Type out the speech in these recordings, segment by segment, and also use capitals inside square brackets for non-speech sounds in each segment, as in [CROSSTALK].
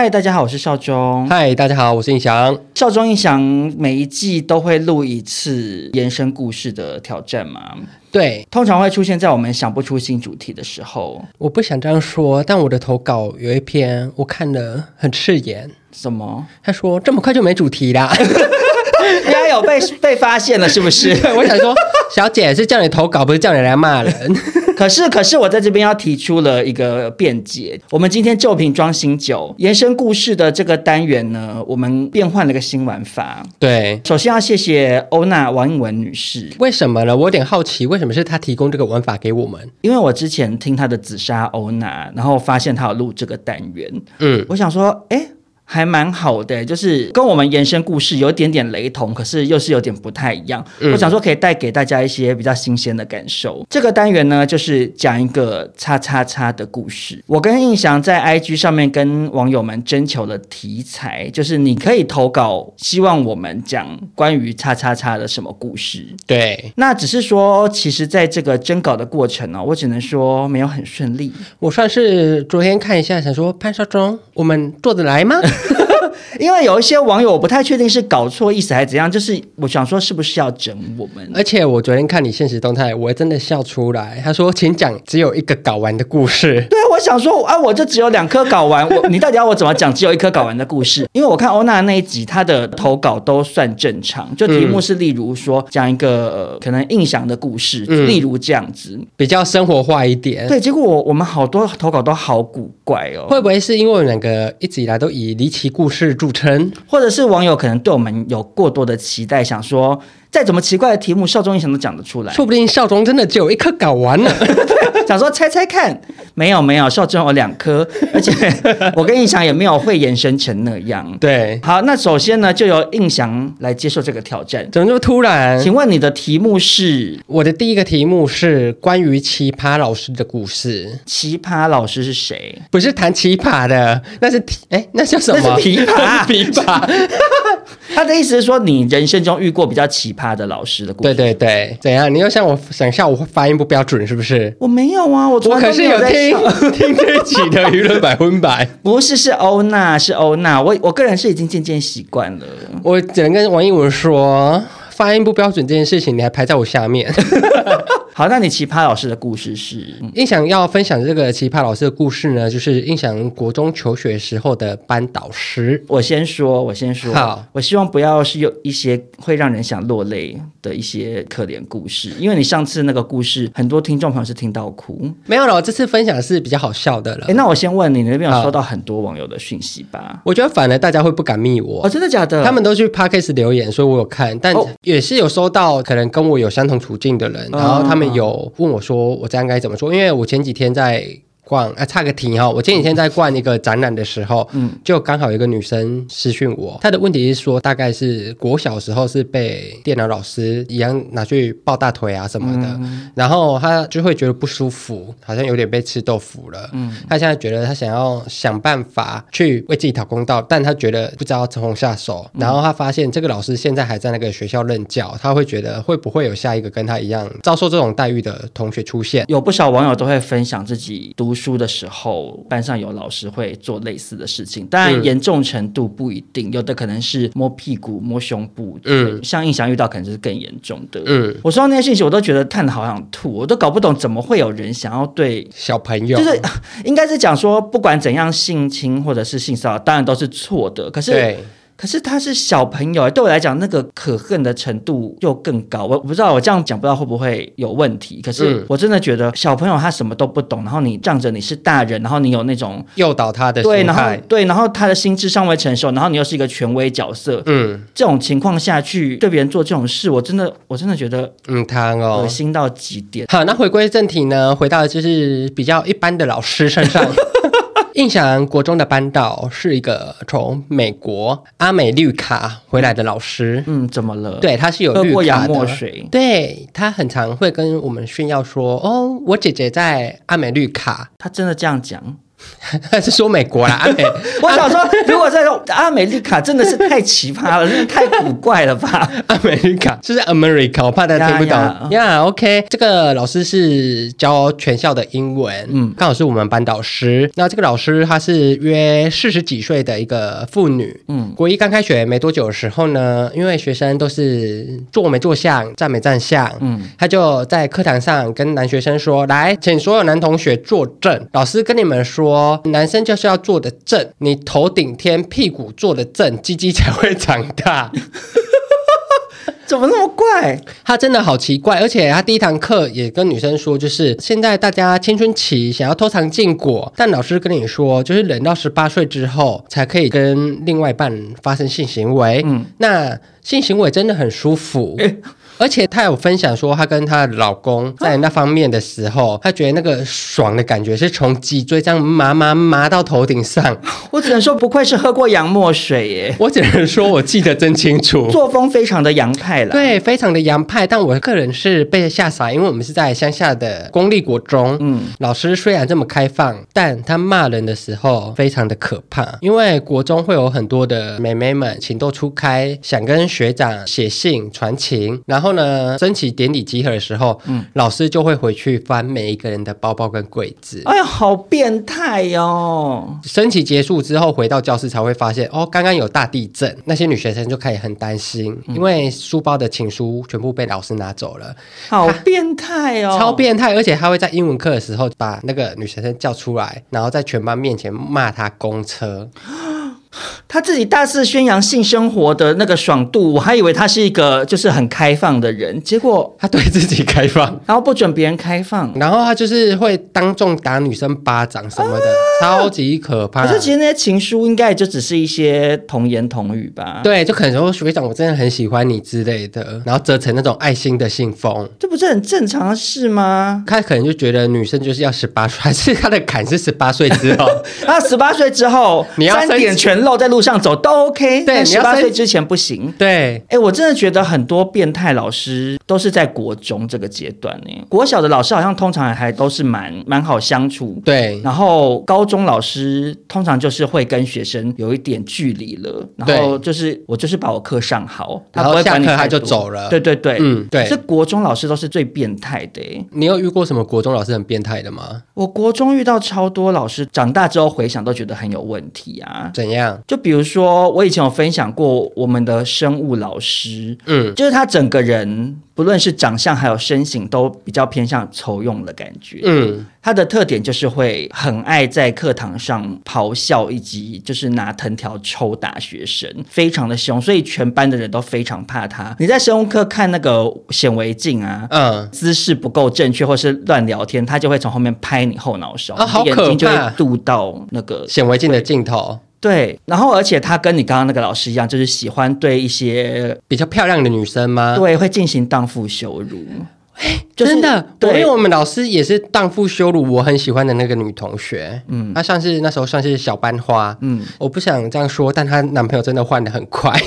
嗨，大家好，我是少中。嗨，大家好，我是印翔。少中印翔每一季都会录一次延伸故事的挑战嘛？对，通常会出现在我们想不出新主题的时候。我不想这样说，但我的投稿有一篇我看了很刺眼。什么？他说这么快就没主题啦？[LAUGHS] 应该有被被发现了，是不是？[LAUGHS] 我想说，小姐是叫你投稿，不是叫你来骂人。[LAUGHS] 可是，可是我在这边要提出了一个辩解。我们今天旧瓶装新酒，延伸故事的这个单元呢，我们变换了个新玩法。对，首先要谢谢欧娜王映文女士。为什么呢？我有点好奇，为什么是她提供这个玩法给我们？因为我之前听她的紫砂欧娜，然后发现她有录这个单元。嗯，我想说，哎。还蛮好的，就是跟我们延伸故事有点点雷同，可是又是有点不太一样。嗯、我想说可以带给大家一些比较新鲜的感受。这个单元呢，就是讲一个叉叉叉的故事。我跟印翔在 IG 上面跟网友们征求了题材，就是你可以投稿，希望我们讲关于叉叉叉的什么故事。对，那只是说，其实在这个征稿的过程呢、哦，我只能说没有很顺利。我算是昨天看一下，想说潘少忠，我们做得来吗？因为有一些网友，我不太确定是搞错意思还是怎样，就是我想说是不是要整我们？而且我昨天看你现实动态，我真的笑出来。他说：“请讲只有一个睾丸的故事。”对，我想说啊，我就只有两颗睾丸，我你到底要我怎么讲只有一颗睾丸的故事？因为我看欧娜那一集，她的投稿都算正常，[LAUGHS] 就题目是例如说讲一个、呃、可能印象的故事，嗯、例如这样子，比较生活化一点。对，结果我我们好多投稿都好古怪哦，会不会是因为我们两个一直以来都以离奇故事主持人，或者是网友可能对我们有过多的期待，想说再怎么奇怪的题目，少中印象都讲得出来。说不定少中真的只有一颗搞完了。[LAUGHS] 想说猜猜看，没有没有，少中有两颗，[LAUGHS] 而且我跟印翔也没有会延伸成那样。对，好，那首先呢，就由印翔来接受这个挑战。怎么这么突然？请问你的题目是？我的第一个题目是关于奇葩老师的故事。奇葩老师是谁？不是弹奇葩的，那是哎，那叫什么？那是琵琶，[LAUGHS] 琵琶。[LAUGHS] 他的意思是说，你人生中遇过比较奇葩的老师的故事。对对对，怎样？你又像我想笑，我发音不标准是不是？我没有啊，我我可是有听 [LAUGHS] 听这一期的娱乐百分百。不是，是欧娜，是欧娜。我我个人是已经渐渐习惯了。我只能跟王一文说，发音不标准这件事情，你还排在我下面。[LAUGHS] 好，那你奇葩老师的故事是？印翔要分享这个奇葩老师的故事呢，就是印翔国中求学时候的班导师。我先说，我先说。好，我希望不要是有一些会让人想落泪的一些可怜故事，因为你上次那个故事，很多听众朋友是听到哭。没有了，我这次分享的是比较好笑的了。哎，那我先问你，你那边有收到很多网友的讯息吧？我觉得反而大家会不敢密我。哦，真的假的？他们都去 Podcast 留言，所以我有看，但也是有收到可能跟我有相同处境的人，哦、然后他们。有问我说，我这样该怎么说？因为我前几天在。逛啊，差个题哈！我前几天在逛一个展览的时候，嗯，就刚好有一个女生私讯我，她的问题是说，大概是国小时候是被电脑老师一样拿去抱大腿啊什么的，嗯、然后她就会觉得不舒服，好像有点被吃豆腐了。嗯，她现在觉得她想要想办法去为自己讨公道，但她觉得不知道从何下手。然后她发现这个老师现在还在那个学校任教，她会觉得会不会有下一个跟她一样遭受这种待遇的同学出现？有不少网友都会分享自己读书的时候，班上有老师会做类似的事情，当然严重程度不一定，嗯、有的可能是摸屁股、摸胸部，嗯，像印象遇到可能就是更严重的。嗯，我收到那些信息，我都觉得看的好想吐，我都搞不懂怎么会有人想要对小朋友，就是 [LAUGHS] 应该是讲说，不管怎样性侵或者是性骚扰，当然都是错的，可是。可是他是小朋友，对我来讲，那个可恨的程度又更高。我不知道我这样讲不知道会不会有问题。可是我真的觉得小朋友他什么都不懂，然后你仗着你是大人，然后你有那种诱导他的对，然后对，然后他的心智尚未成熟，然后你又是一个权威角色，嗯，这种情况下去对别人做这种事，我真的我真的觉得嗯，他哦，恶心到极点。好，那回归正题呢，回到就是比较一般的老师身上。[LAUGHS] 印象国中的班导是一个从美国阿美绿卡回来的老师。嗯，怎么了？对，他是有绿卡的。对，他很常会跟我们炫耀说：“哦，我姐姐在阿美绿卡。”他真的这样讲？还 [LAUGHS] 是说美国啦？[LAUGHS] 阿美，我想说，如果在说阿美利卡，真的是太奇葩了，真的太古怪了吧？[LAUGHS] 阿美利卡就是 America，我怕大家听不懂。呀、yeah,，OK，这个老师是教全校的英文，嗯，刚好是我们班导师。那这个老师她是约四十几岁的一个妇女，嗯，国一刚开学没多久的时候呢，因为学生都是坐没坐相，站没站相，嗯，他就在课堂上跟男学生说：“来，请所有男同学坐正，老师跟你们说。”说男生就是要坐得正，你头顶天，屁股坐得正，鸡鸡才会长大。[LAUGHS] 怎么那么怪？他真的好奇怪，而且他第一堂课也跟女生说，就是现在大家青春期想要偷尝禁果，但老师跟你说，就是忍到十八岁之后才可以跟另外一半发生性行为。嗯，那性行为真的很舒服。欸而且她有分享说，她跟她的老公在那方面的时候，她觉得那个爽的感觉是从脊椎这样麻麻麻到头顶上。[LAUGHS] 我只能说，不愧是喝过洋墨水耶！我只能说，我记得真清楚，作风非常的洋派了。对，非常的洋派。但我个人是被吓傻，因为我们是在乡下的公立国中。嗯，老师虽然这么开放，但他骂人的时候非常的可怕。因为国中会有很多的妹妹们情窦初开，想跟学长写信传情，然后。然后呢，升旗典礼集合的时候，嗯，老师就会回去翻每一个人的包包跟柜子。哎呀，好变态哦！升旗结束之后，回到教室才会发现，哦，刚刚有大地震。那些女学生就开始很担心，嗯、因为书包的情书全部被老师拿走了。好变态哦！超变态！而且他会在英文课的时候把那个女学生叫出来，然后在全班面前骂她公车。他自己大肆宣扬性生活的那个爽度，我还以为他是一个就是很开放的人，结果他对自己开放，[LAUGHS] 然后不准别人开放，然后他就是会当众打女生巴掌什么的，啊、超级可怕。可是其实那些情书应该也就只是一些童言童语吧？对，就可能说学长我真的很喜欢你之类的，然后折成那种爱心的信封，这不是很正常的事吗？他可能就觉得女生就是要十八岁，还 [LAUGHS] 是他的坎是十八岁之后？[LAUGHS] 他十八岁之后你要三点全露在路上走都 OK，对，十八岁之前不行。对，哎，我真的觉得很多变态老师都是在国中这个阶段呢。国小的老师好像通常还都是蛮蛮好相处。对，然后高中老师通常就是会跟学生有一点距离了，然后就是我就是把我课上好，然后下课他就走了。对对对，嗯，对。这国中老师都是最变态的。你有遇过什么国中老师很变态的吗？我国中遇到超多老师，长大之后回想都觉得很有问题啊。怎样？就比如说，我以前有分享过我们的生物老师，嗯，就是他整个人不论是长相还有身形都比较偏向丑用的感觉，嗯，他的特点就是会很爱在课堂上咆哮，以及就是拿藤条抽打学生，非常的凶，所以全班的人都非常怕他。你在生物课看那个显微镜啊，嗯，姿势不够正确或是乱聊天，他就会从后面拍你后脑勺，啊，眼睛就会度到那个显微镜的镜头。对，然后而且他跟你刚刚那个老师一样，就是喜欢对一些比较漂亮的女生吗？对，会进行荡妇羞辱。哎，真的，对，因为我们老师也是荡妇羞辱我很喜欢的那个女同学。嗯，她算是那时候算是小班花。嗯，我不想这样说，但她男朋友真的换的很快。[LAUGHS]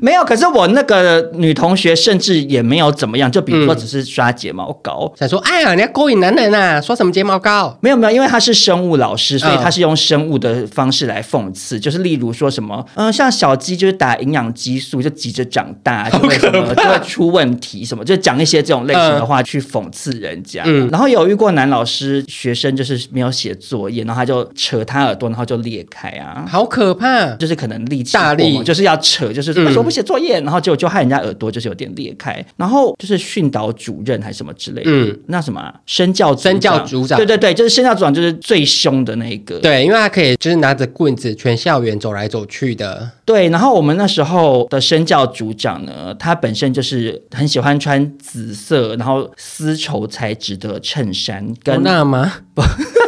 没有，可是我那个女同学甚至也没有怎么样，就比如说只是刷睫毛膏，想说哎呀，你要勾引男人啊，刷什么睫毛膏？没有没有，因为她是生物老师，所以她是用生物的方式来讽刺，就是例如说什么，嗯，像小鸡就是打营养激素就急着长大，就会什么 [LAUGHS] 就会出问题什么，就讲一些这种类型的话去讽刺人家。嗯，然后有遇过男老师，学生就是没有写作业，然后他就扯他耳朵，然后就裂开啊，好可怕，就是可能力气大力，就是要扯，就是。为什么不写作业？然后结果就害人家耳朵就是有点裂开，然后就是训导主任还是什么之类的，嗯，那什么、啊、身教身教组长，对对对，就是身教组长就是最凶的那一个，对，因为他可以就是拿着棍子全校园走来走去的，对。然后我们那时候的身教组长呢，他本身就是很喜欢穿紫色，然后丝绸材质的衬衫，跟那吗？不。[LAUGHS]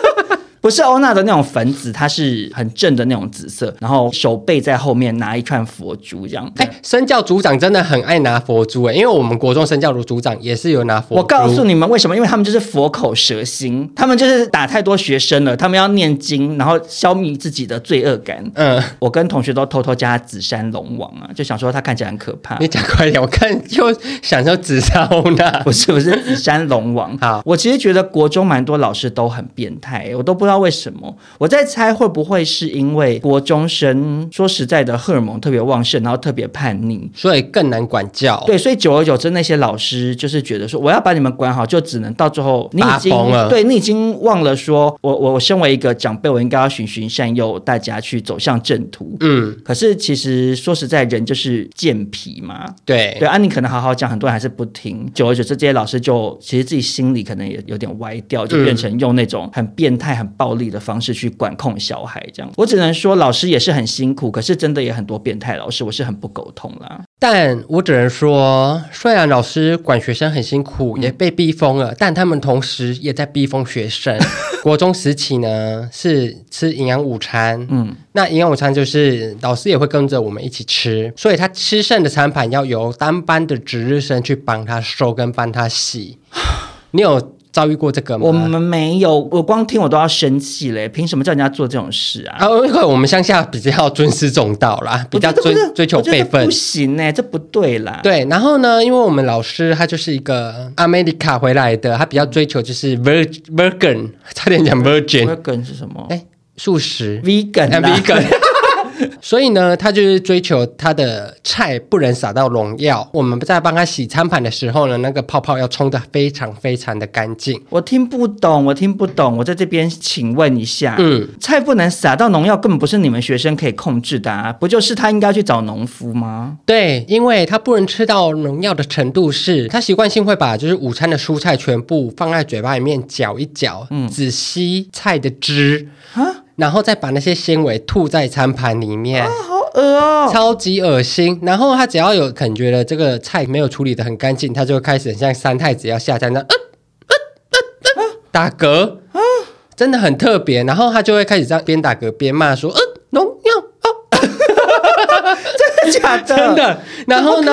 不是欧娜的那种粉紫，它是很正的那种紫色，然后手背在后面拿一串佛珠这样。哎，身教组长真的很爱拿佛珠哎，因为我们国中身教组组长也是有拿佛珠。我告诉你们为什么？因为他们就是佛口蛇心，他们就是打太多学生了，他们要念经，然后消灭自己的罪恶感。嗯，我跟同学都偷偷加紫山龙王啊，就想说他看起来很可怕。你讲快点，我看就想说紫山欧娜，不是不是紫山龙王。好，我其实觉得国中蛮多老师都很变态，我都不知道。不知道为什么？我在猜会不会是因为国中生说实在的荷尔蒙特别旺盛，然后特别叛逆，所以更难管教。对，所以久而久之，那些老师就是觉得说，我要把你们管好，就只能到最后你已经对你已经忘了说，我我我身为一个长辈，我应该要循循善诱大家去走向正途。嗯，可是其实说实在，人就是健脾嘛。对对啊，你可能好好讲，很多人还是不听。久而久之，这些老师就其实自己心里可能也有点歪掉，就变成用那种很变态、很。暴力的方式去管控小孩，这样我只能说老师也是很辛苦，可是真的也很多变态老师，我是很不苟同啦。但我只能说，虽然老师管学生很辛苦，也被逼疯了，嗯、但他们同时也在逼疯学生。[LAUGHS] 国中时期呢，是吃营养午餐，嗯，那营养午餐就是老师也会跟着我们一起吃，所以他吃剩的餐盘要由当班的值日生去帮他收跟帮他洗。[SIGHS] 你有？遭遇过这个吗？我们没有，我光听我都要生气嘞！凭什么叫人家做这种事啊？啊，因为我们乡下比较尊师重道啦，比较追追求辈分。不行呢，这不对啦。对，然后呢，因为我们老师他就是一个 America 回来的，他比较追求就是 virgin，差点讲 virgin。virgin 是什么？哎，素食。vegan，vegan。[LAUGHS] 所以呢，他就是追求他的菜不能撒到农药。我们在帮他洗餐盘的时候呢，那个泡泡要冲的非常非常的干净。我听不懂，我听不懂。我在这边请问一下，嗯，菜不能撒到农药，根本不是你们学生可以控制的啊！不就是他应该去找农夫吗？对，因为他不能吃到农药的程度是，他习惯性会把就是午餐的蔬菜全部放在嘴巴里面嚼一嚼，嗯，只吸菜的汁啊。然后再把那些纤维吐在餐盘里面，啊，好恶哦，超级恶心。然后他只要有可能觉得这个菜没有处理的很干净，他就开始很像三太子要下山那，呃呃呃呃，打嗝，啊，真的很特别。然后他就会开始这样边打嗝边骂说，呃，农药。[LAUGHS] 真的假的？[LAUGHS] 真的。然后呢？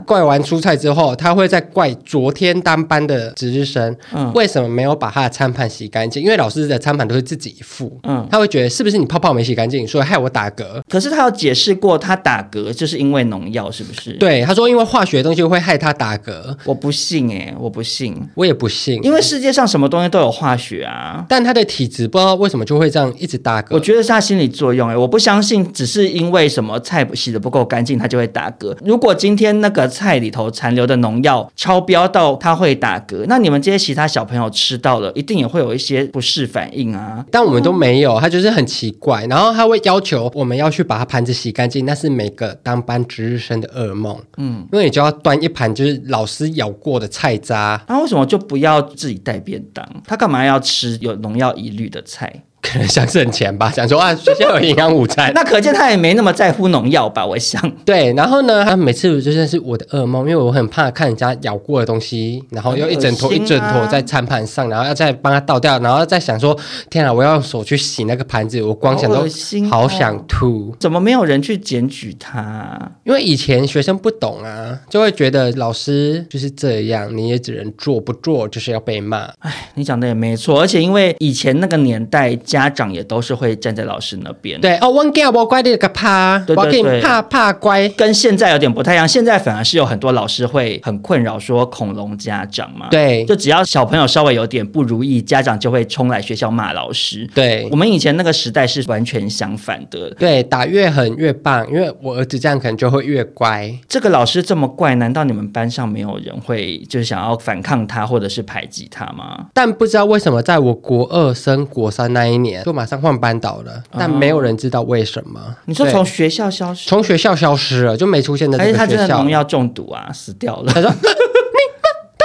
[LAUGHS] 怪完蔬菜之后，他会再怪昨天当班的值日生，嗯，为什么没有把他的餐盘洗干净？因为老师的餐盘都是自己付，嗯，他会觉得是不是你泡泡没洗干净，所以害我打嗝？可是他有解释过，他打嗝就是因为农药，是不是？对，他说因为化学东西会害他打嗝。我不信哎、欸，我不信，我也不信，因为世界上什么东西都有化学啊。但他的体质不知道为什么就会这样一直打嗝。我觉得是他心理作用哎、欸，我不相信只是因为什么菜洗的不够干净，他就会打嗝。如果今天那个菜里头残留的农药超标到他会打嗝，那你们这些其他小朋友吃到了，一定也会有一些不适反应啊。但我们都没有，他就是很奇怪，然后他会要求我们要去把他盘子洗干净，那是每个当班值日生的噩梦。嗯，因为你就要端一盘就是老师咬过的菜渣，那为什么就不要自己带便当？他干嘛要吃有农药疑虑的菜？可能想省钱吧，想说啊，学校有营养午餐。[LAUGHS] 那可见他也没那么在乎农药吧？我想。对，然后呢，他每次就算是我的噩梦，因为我很怕看人家咬过的东西，然后又一整坨一整坨在餐盘上，然后要再帮他倒掉，然后再想说，天啊，我要用手去洗那个盘子，我光想都好想吐。哦、怎么没有人去检举他？因为以前学生不懂啊，就会觉得老师就是这样，你也只能做，不做就是要被骂。哎，你讲的也没错，而且因为以前那个年代。家长也都是会站在老师那边。对哦，我给我乖的个怕，我给你怕怕乖，跟现在有点不太一样。现在反而是有很多老师会很困扰，说恐龙家长嘛。对，就只要小朋友稍微有点不如意，家长就会冲来学校骂老师。对，我们以前那个时代是完全相反的。对，打越狠越棒，因为我儿子这样可能就会越乖。这个老师这么怪，难道你们班上没有人会就是想要反抗他，或者是排挤他吗？但不知道为什么，在我国二升国三那一年。就马上换班导了，但没有人知道为什么。哦、你说从学校消失？从学校消失了，就没出现在这个学校。还是他真的农药中毒啊，死掉了。他说：“ [LAUGHS] 你们都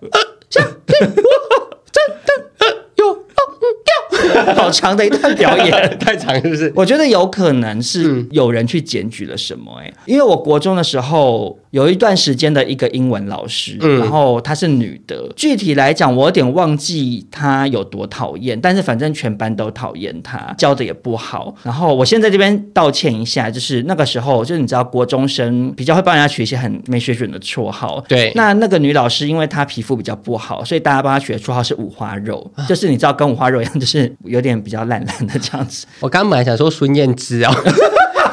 不相信我，真的有农药。”好长的一段表演，[LAUGHS] 太长是不是？我觉得有可能是有人去检举了什么哎、欸，因为我国中的时候。有一段时间的一个英文老师，嗯、然后她是女的。具体来讲，我有点忘记她有多讨厌，但是反正全班都讨厌她，教的也不好。然后我先在这边道歉一下，就是那个时候，就是你知道，国中生比较会帮人家取一些很没水准的绰号。对。那那个女老师，因为她皮肤比较不好，所以大家帮她取的绰号是五花肉，啊、就是你知道跟五花肉一样，就是有点比较烂烂的这样子。[LAUGHS] 我刚本来想说孙燕姿啊。[LAUGHS]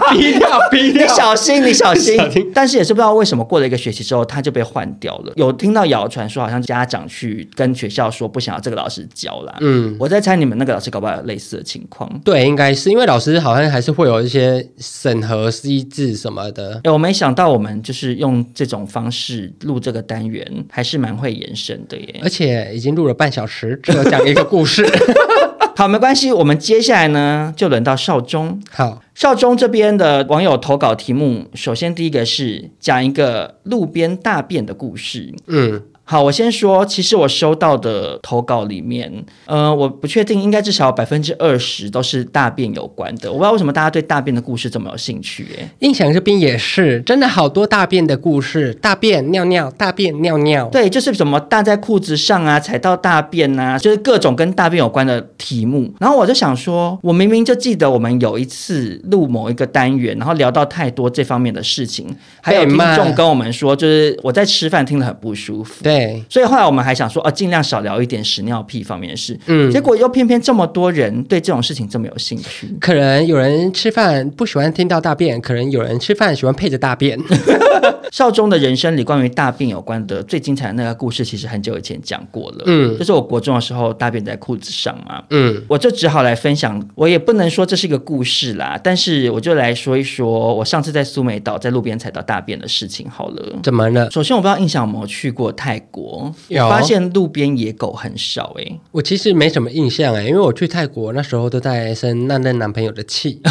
逼掉，逼掉！你小心，你小心。但是也是不知道为什么，过了一个学期之后，他就被换掉了。有听到谣传说，好像家长去跟学校说不想要这个老师教啦。嗯，我在猜你们那个老师搞不好有类似的情况。对，应该是因为老师好像还是会有一些审核、机制什么的。哎我没想到我们就是用这种方式录这个单元，还是蛮会延伸的耶。而且已经录了半小时，只有讲一个故事。[LAUGHS] 好，没关系，我们接下来呢，就轮到少中。好。少中这边的网友投稿题目，首先第一个是讲一个路边大便的故事。嗯。好，我先说，其实我收到的投稿里面，呃，我不确定，应该至少百分之二十都是大便有关的。我不知道为什么大家对大便的故事这么有兴趣，哎，印象这边也是，真的好多大便的故事，大便尿尿，大便尿尿，对，就是什么大在裤子上啊，踩到大便啊，就是各种跟大便有关的题目。然后我就想说，我明明就记得我们有一次录某一个单元，然后聊到太多这方面的事情，还有听众跟我们说，就是我在吃饭听得很不舒服，对。对，所以后来我们还想说，哦，尽量少聊一点屎尿屁方面的事。嗯，结果又偏偏这么多人对这种事情这么有兴趣。可能有人吃饭不喜欢听到大便，可能有人吃饭喜欢配着大便。[LAUGHS] 少中的人生里关于大便有关的最精彩的那个故事，其实很久以前讲过了。嗯，就是我国中的时候大便在裤子上嘛。嗯，我就只好来分享。我也不能说这是一个故事啦，但是我就来说一说我上次在苏梅岛在路边踩到大便的事情好了。怎么了？首先我不知道印象有没有去过泰国，有发现路边野狗很少哎、欸。我其实没什么印象哎、欸，因为我去泰国那时候都在生那任男朋友的气。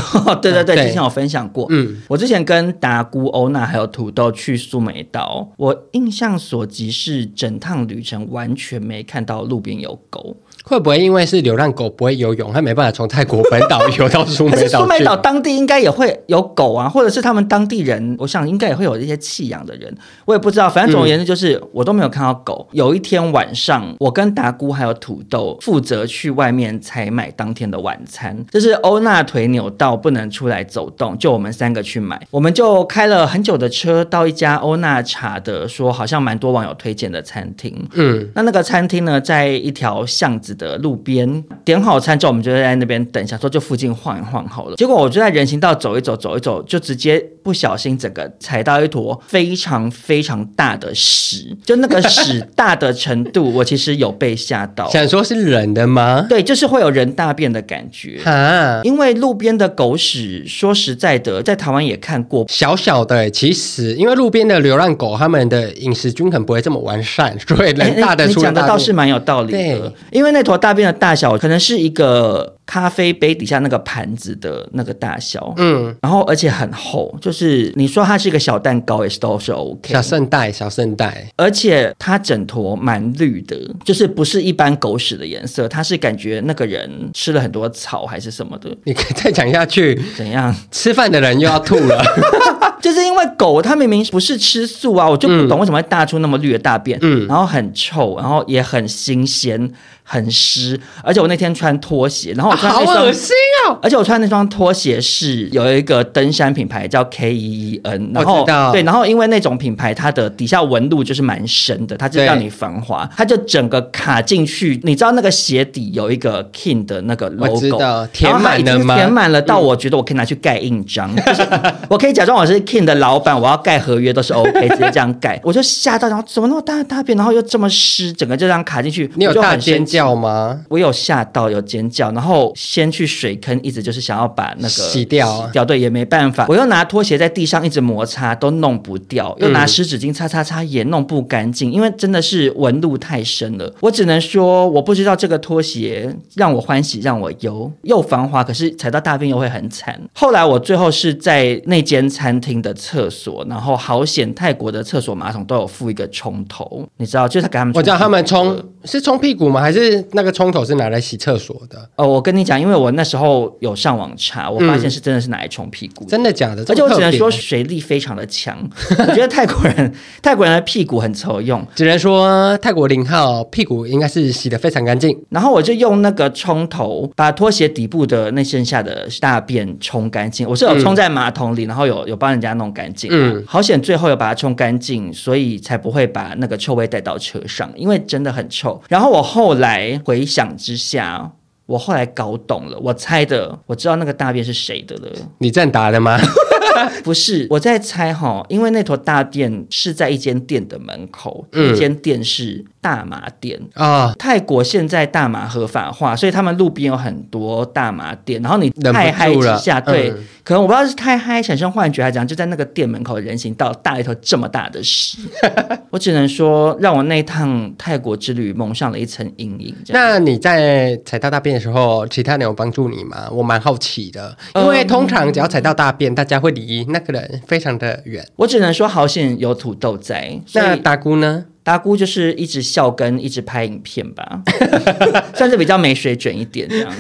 对 [LAUGHS] 对对，之前有分享过。嗯，我之前跟达姑、欧娜还有土豆去。去苏梅岛，我印象所及是整趟旅程完全没看到路边有狗。会不会因为是流浪狗不会游泳，它没办法从泰国本岛游到苏梅岛？苏梅岛当地应该也会有狗啊，或者是他们当地人，我想应该也会有一些弃养的人，我也不知道。反正总而言之，就是、嗯、我都没有看到狗。有一天晚上，我跟达姑还有土豆负责去外面采买当天的晚餐，就是欧娜腿扭到不能出来走动，就我们三个去买。我们就开了很久的车到一家欧娜茶的，说好像蛮多网友推荐的餐厅。嗯，那那个餐厅呢，在一条巷子的路边点好餐之后，我们就在那边等一下，说就附近晃一晃好了。结果我就在人行道走一走，走一走，就直接不小心整个踩到一坨非常非常大的屎，就那个屎大的程度，[LAUGHS] 我其实有被吓到。想说是人的吗？对，就是会有人大便的感觉啊。因为路边的狗屎，说实在的，在台湾也看过小小的。其实，因为路边的流浪狗，他们的饮食均衡不会这么完善，所以人大的出讲的倒是蛮有道理的，对因为那。坨大便的大小可能是一个咖啡杯底下那个盘子的那个大小，嗯，然后而且很厚，就是你说它是一个小蛋糕也是都是 OK，小圣代，小圣代，而且它整坨蛮绿的，就是不是一般狗屎的颜色，它是感觉那个人吃了很多草还是什么的。你可以再讲下去，怎样？吃饭的人又要吐了，[LAUGHS] 就是因为狗它明明不是吃素啊，我就不懂为什么会大出那么绿的大便，嗯，然后很臭，然后也很新鲜。很湿，而且我那天穿拖鞋，然后我穿那双，好恶心哦！而且我穿那双拖鞋是有一个登山品牌叫 K E E N，然后对，然后因为那种品牌它的底下纹路就是蛮深的，它就让你防滑，它就整个卡进去。你知道那个鞋底有一个 King 的那个 logo，填满了吗？填满了到我觉得我可以拿去盖印章，嗯、[LAUGHS] 就是我可以假装我是 King 的老板，我要盖合约都是 OK，直接这样盖。我就吓到，然后怎么那么大的大便，然后又这么湿，整个就这样卡进去。你有大尖叫？叫吗？我有吓到，有尖叫，然后先去水坑，一直就是想要把那个洗掉，洗掉，对，也没办法。我又拿拖鞋在地上一直摩擦，都弄不掉，又拿湿纸巾擦擦擦，也弄不干净，因为真的是纹路太深了。我只能说，我不知道这个拖鞋让我欢喜让我忧，又防滑，可是踩到大便又会很惨。后来我最后是在那间餐厅的厕所，然后好险泰国的厕所马桶都有附一个冲头，你知道，就是给他们，我知道他们冲是冲屁股吗？还是那个冲头是拿来洗厕所的？哦，我跟你讲，因为我那时候有上网查，我发现是真的是拿来冲屁股，嗯，真的假的？而且我只能说水力非常的强，我觉得泰国人泰国人的屁股很臭用，只能说泰国零号屁股应该是洗的非常干净。然后我就用那个冲头把拖鞋底部的那剩下的大便冲干净，我是有冲在马桶里，嗯、然后有有帮人家弄干净，嗯，好险最后有把它冲干净，所以才不会把那个臭味带到车上，因为真的很臭。然后我后来回想之下。我后来搞懂了，我猜的，我知道那个大便是谁的了。你这样答的吗？[LAUGHS] 不是，我在猜哈，因为那坨大便是在一间店的门口，嗯、一间店是大麻店啊。泰国现在大麻合法化，所以他们路边有很多大麻店。然后你太嗨一下，对，嗯、可能我不知道是太嗨产生幻觉还是怎样，就在那个店门口人行道大了一坨这么大的屎。[LAUGHS] 我只能说，让我那趟泰国之旅蒙上了一层阴影。那你在踩到大便的时候，其他人有帮助你吗？我蛮好奇的，因为通常只要踩到大便，大家会理。离那个人非常的远，我只能说好险有土豆在。那达姑呢？达姑就是一直笑跟一直拍影片吧，[LAUGHS] 算是比较没水准一点这样。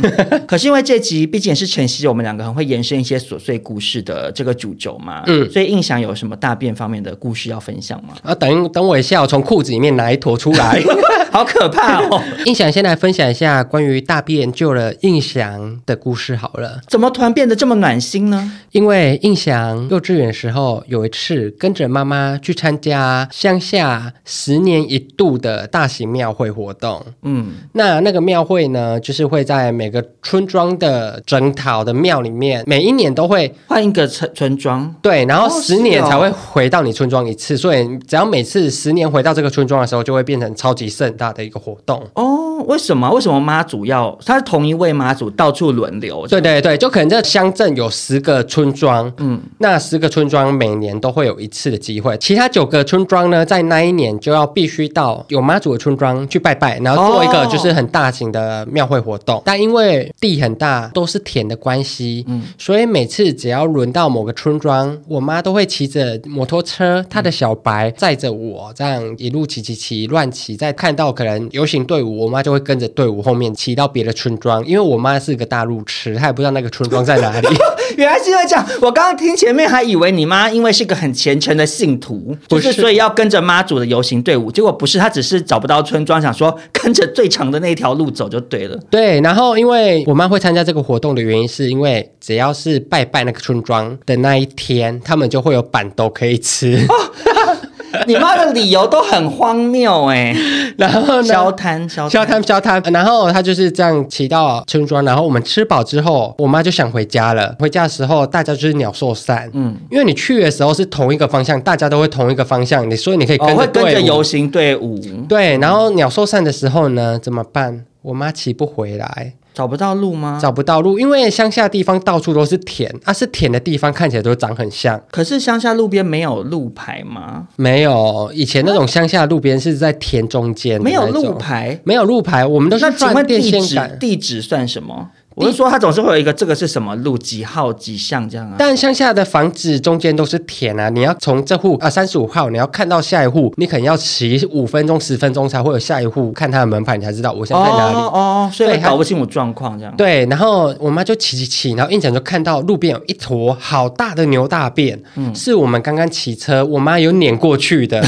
可是因为这集毕竟也是晨曦，我们两个很会延伸一些琐碎故事的这个主轴嘛，嗯，所以印象有什么大便方面的故事要分享吗？啊，等等我一下，我从裤子里面拿一坨出来，[LAUGHS] 好可怕哦！印象先来分享一下关于大便救了印象的故事好了。怎么突然变得这么暖心呢？因为印象幼稚园时候有一次跟着妈妈去参加乡下十。十年一度的大型庙会活动，嗯，那那个庙会呢，就是会在每个村庄的整套的庙里面，每一年都会换一个村村庄，对，然后十年才会回到你村庄一次，哦哦、所以只要每次十年回到这个村庄的时候，就会变成超级盛大的一个活动。哦，为什么？为什么妈祖要？他是同一位妈祖到处轮流？对对对，就可能这乡镇有十个村庄，嗯，那十个村庄每年都会有一次的机会，其他九个村庄呢，在那一年就要。必须到有妈祖的村庄去拜拜，然后做一个就是很大型的庙会活动。Oh. 但因为地很大，都是田的关系，嗯，所以每次只要轮到某个村庄，我妈都会骑着摩托车，她的小白载着我，这样一路骑骑骑乱骑。再看到可能游行队伍，我妈就会跟着队伍后面骑到别的村庄，因为我妈是个大路痴，她也不知道那个村庄在哪里。[LAUGHS] 原来是因为这样，我刚刚听前面还以为你妈因为是个很虔诚的信徒，不是，所以要跟着妈祖的游行队伍。结果不是，他只是找不到村庄，想说 [LAUGHS] 跟着最长的那条路走就对了。对，然后因为我妈会参加这个活动的原因，是因为只要是拜拜那个村庄的那一天，他们就会有板豆可以吃。哦 [LAUGHS] [LAUGHS] 你妈的理由都很荒谬哎，然后呢？消摊消消摊消摊，然后他就是这样骑到村庄，然后我们吃饱之后，我妈就想回家了。回家的时候，大家就是鸟兽散，嗯，因为你去的时候是同一个方向，大家都会同一个方向，你所以你可以跟着跟着游行队伍，对。然后鸟兽散的时候呢，怎么办？我妈骑不回来。找不到路吗？找不到路，因为乡下地方到处都是田啊，是田的地方看起来都长很像。可是乡下路边没有路牌吗？没有，以前那种乡下路边是在田中间，没有路牌，没有路牌，我们都是转电线杆。地址算什么？我是说，他总是会有一个这个是什么路几号几巷这样啊？但乡下的房子中间都是田啊，你要从这户啊三十五号，你要看到下一户，你可能要骑五分钟十分钟才会有下一户，看他的门牌，你才知道我现在在哪里。哦，哦，所以搞不清楚状况这样。对，然后我妈就骑骑骑，然后印象就看到路边有一坨好大的牛大便，嗯，是我们刚刚骑车，我妈有碾过去的。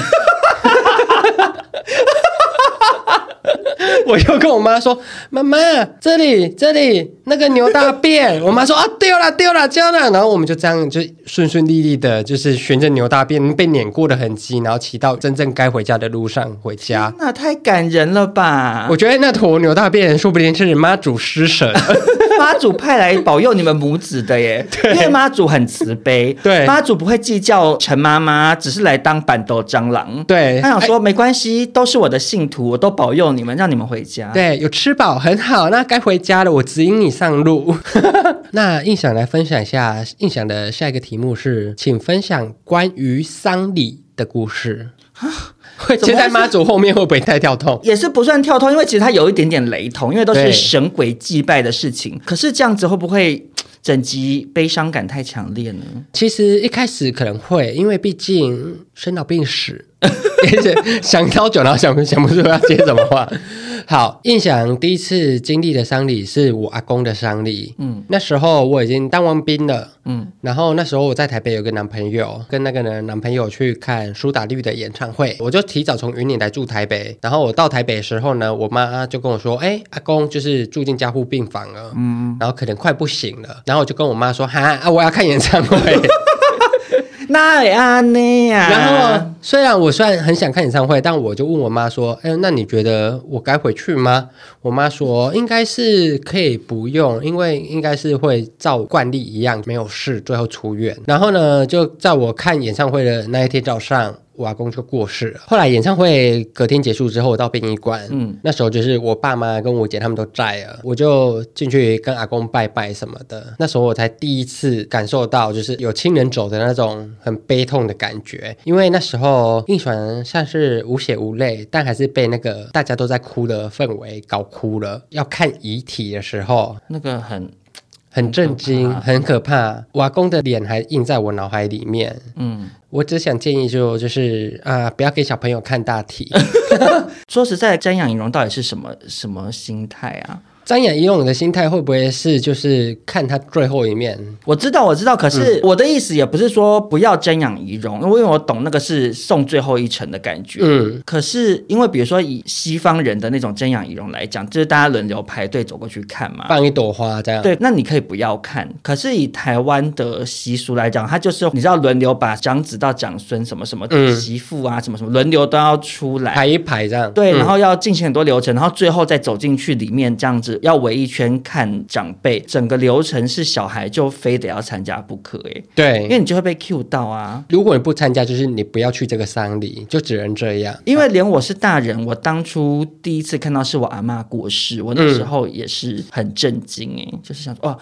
我又跟我妈说：“妈妈，这里这里那个牛大便。[LAUGHS] ”我妈说：“啊，丢了丢了，丢了。”然后我们就这样就顺顺利利的，就是循着牛大便被碾过的痕迹，然后骑到真正该回家的路上回家。那太感人了吧！我觉得那坨牛大便说不定是妈祖施神，[LAUGHS] [LAUGHS] 妈祖派来保佑你们母子的耶。对因为妈祖很慈悲，对，妈祖不会计较陈妈妈只是来当板豆蟑螂。对，他想说没关系，都是我的信徒，我都保佑你们，让你们回。回家。对，有吃饱很好，那该回家了，我指引你上路。[LAUGHS] 那印象来分享一下，印象的下一个题目是，请分享关于丧礼的故事。会接在妈祖后面会不会太跳痛？也是不算跳痛，因为其实它有一点点雷同，因为都是神鬼祭拜的事情。可是这样子会不会整集悲伤感太强烈呢？其实一开始可能会，因为毕竟生老病死。[LAUGHS] 想超久，然后想想不出要接什么话。好，印象第一次经历的丧礼是我阿公的丧礼。嗯，那时候我已经当完兵了。嗯，然后那时候我在台北有个男朋友，跟那个人男朋友去看苏打绿的演唱会，我就提早从云林来住台北。然后我到台北的时候呢，我妈就跟我说：“哎，阿公就是住进加护病房了。”嗯，然后可能快不行了。然后我就跟我妈说：“哈啊，我要看演唱会。”那安呢呀？然后虽然我虽然很想看演唱会，但我就问我妈说：“哎，那你觉得我该回去吗？”我妈说：“应该是可以不用，因为应该是会照惯例一样没有事，最后出院。”然后呢，就在我看演唱会的那一天早上。我阿公就过世了。后来演唱会隔天结束之后，我到殡仪馆，嗯，那时候就是我爸妈跟我姐他们都在了，我就进去跟阿公拜拜什么的。那时候我才第一次感受到，就是有亲人走的那种很悲痛的感觉。因为那时候印象像是无血无泪，但还是被那个大家都在哭的氛围搞哭了。要看遗体的时候，那个很。很震惊，很可怕。瓦工的脸还印在我脑海里面。嗯，我只想建议就就是啊，不要给小朋友看大题。[LAUGHS] 说实在，瞻仰仪容到底是什么什么心态啊？瞻仰遗容的心态会不会是就是看他最后一面？我知道，我知道，可是我的意思也不是说不要瞻仰遗容，因为我懂那个是送最后一程的感觉。嗯，可是因为比如说以西方人的那种瞻仰遗容来讲，就是大家轮流排队走过去看嘛，放一朵花这样。对，那你可以不要看。可是以台湾的习俗来讲，他就是你知道轮流把长子到长孙什么什么媳妇啊什么什么轮流都要出来排一排这样。对，然后要进行很多流程，然后最后再走进去里面这样子。要围一圈看长辈，整个流程是小孩就非得要参加不可哎。对，因为你就会被 cue 到啊。如果你不参加，就是你不要去这个丧礼，就只能这样。因为连我是大人，我当初第一次看到是我阿妈过世，我那时候也是很震惊哎，嗯、就是想说哦。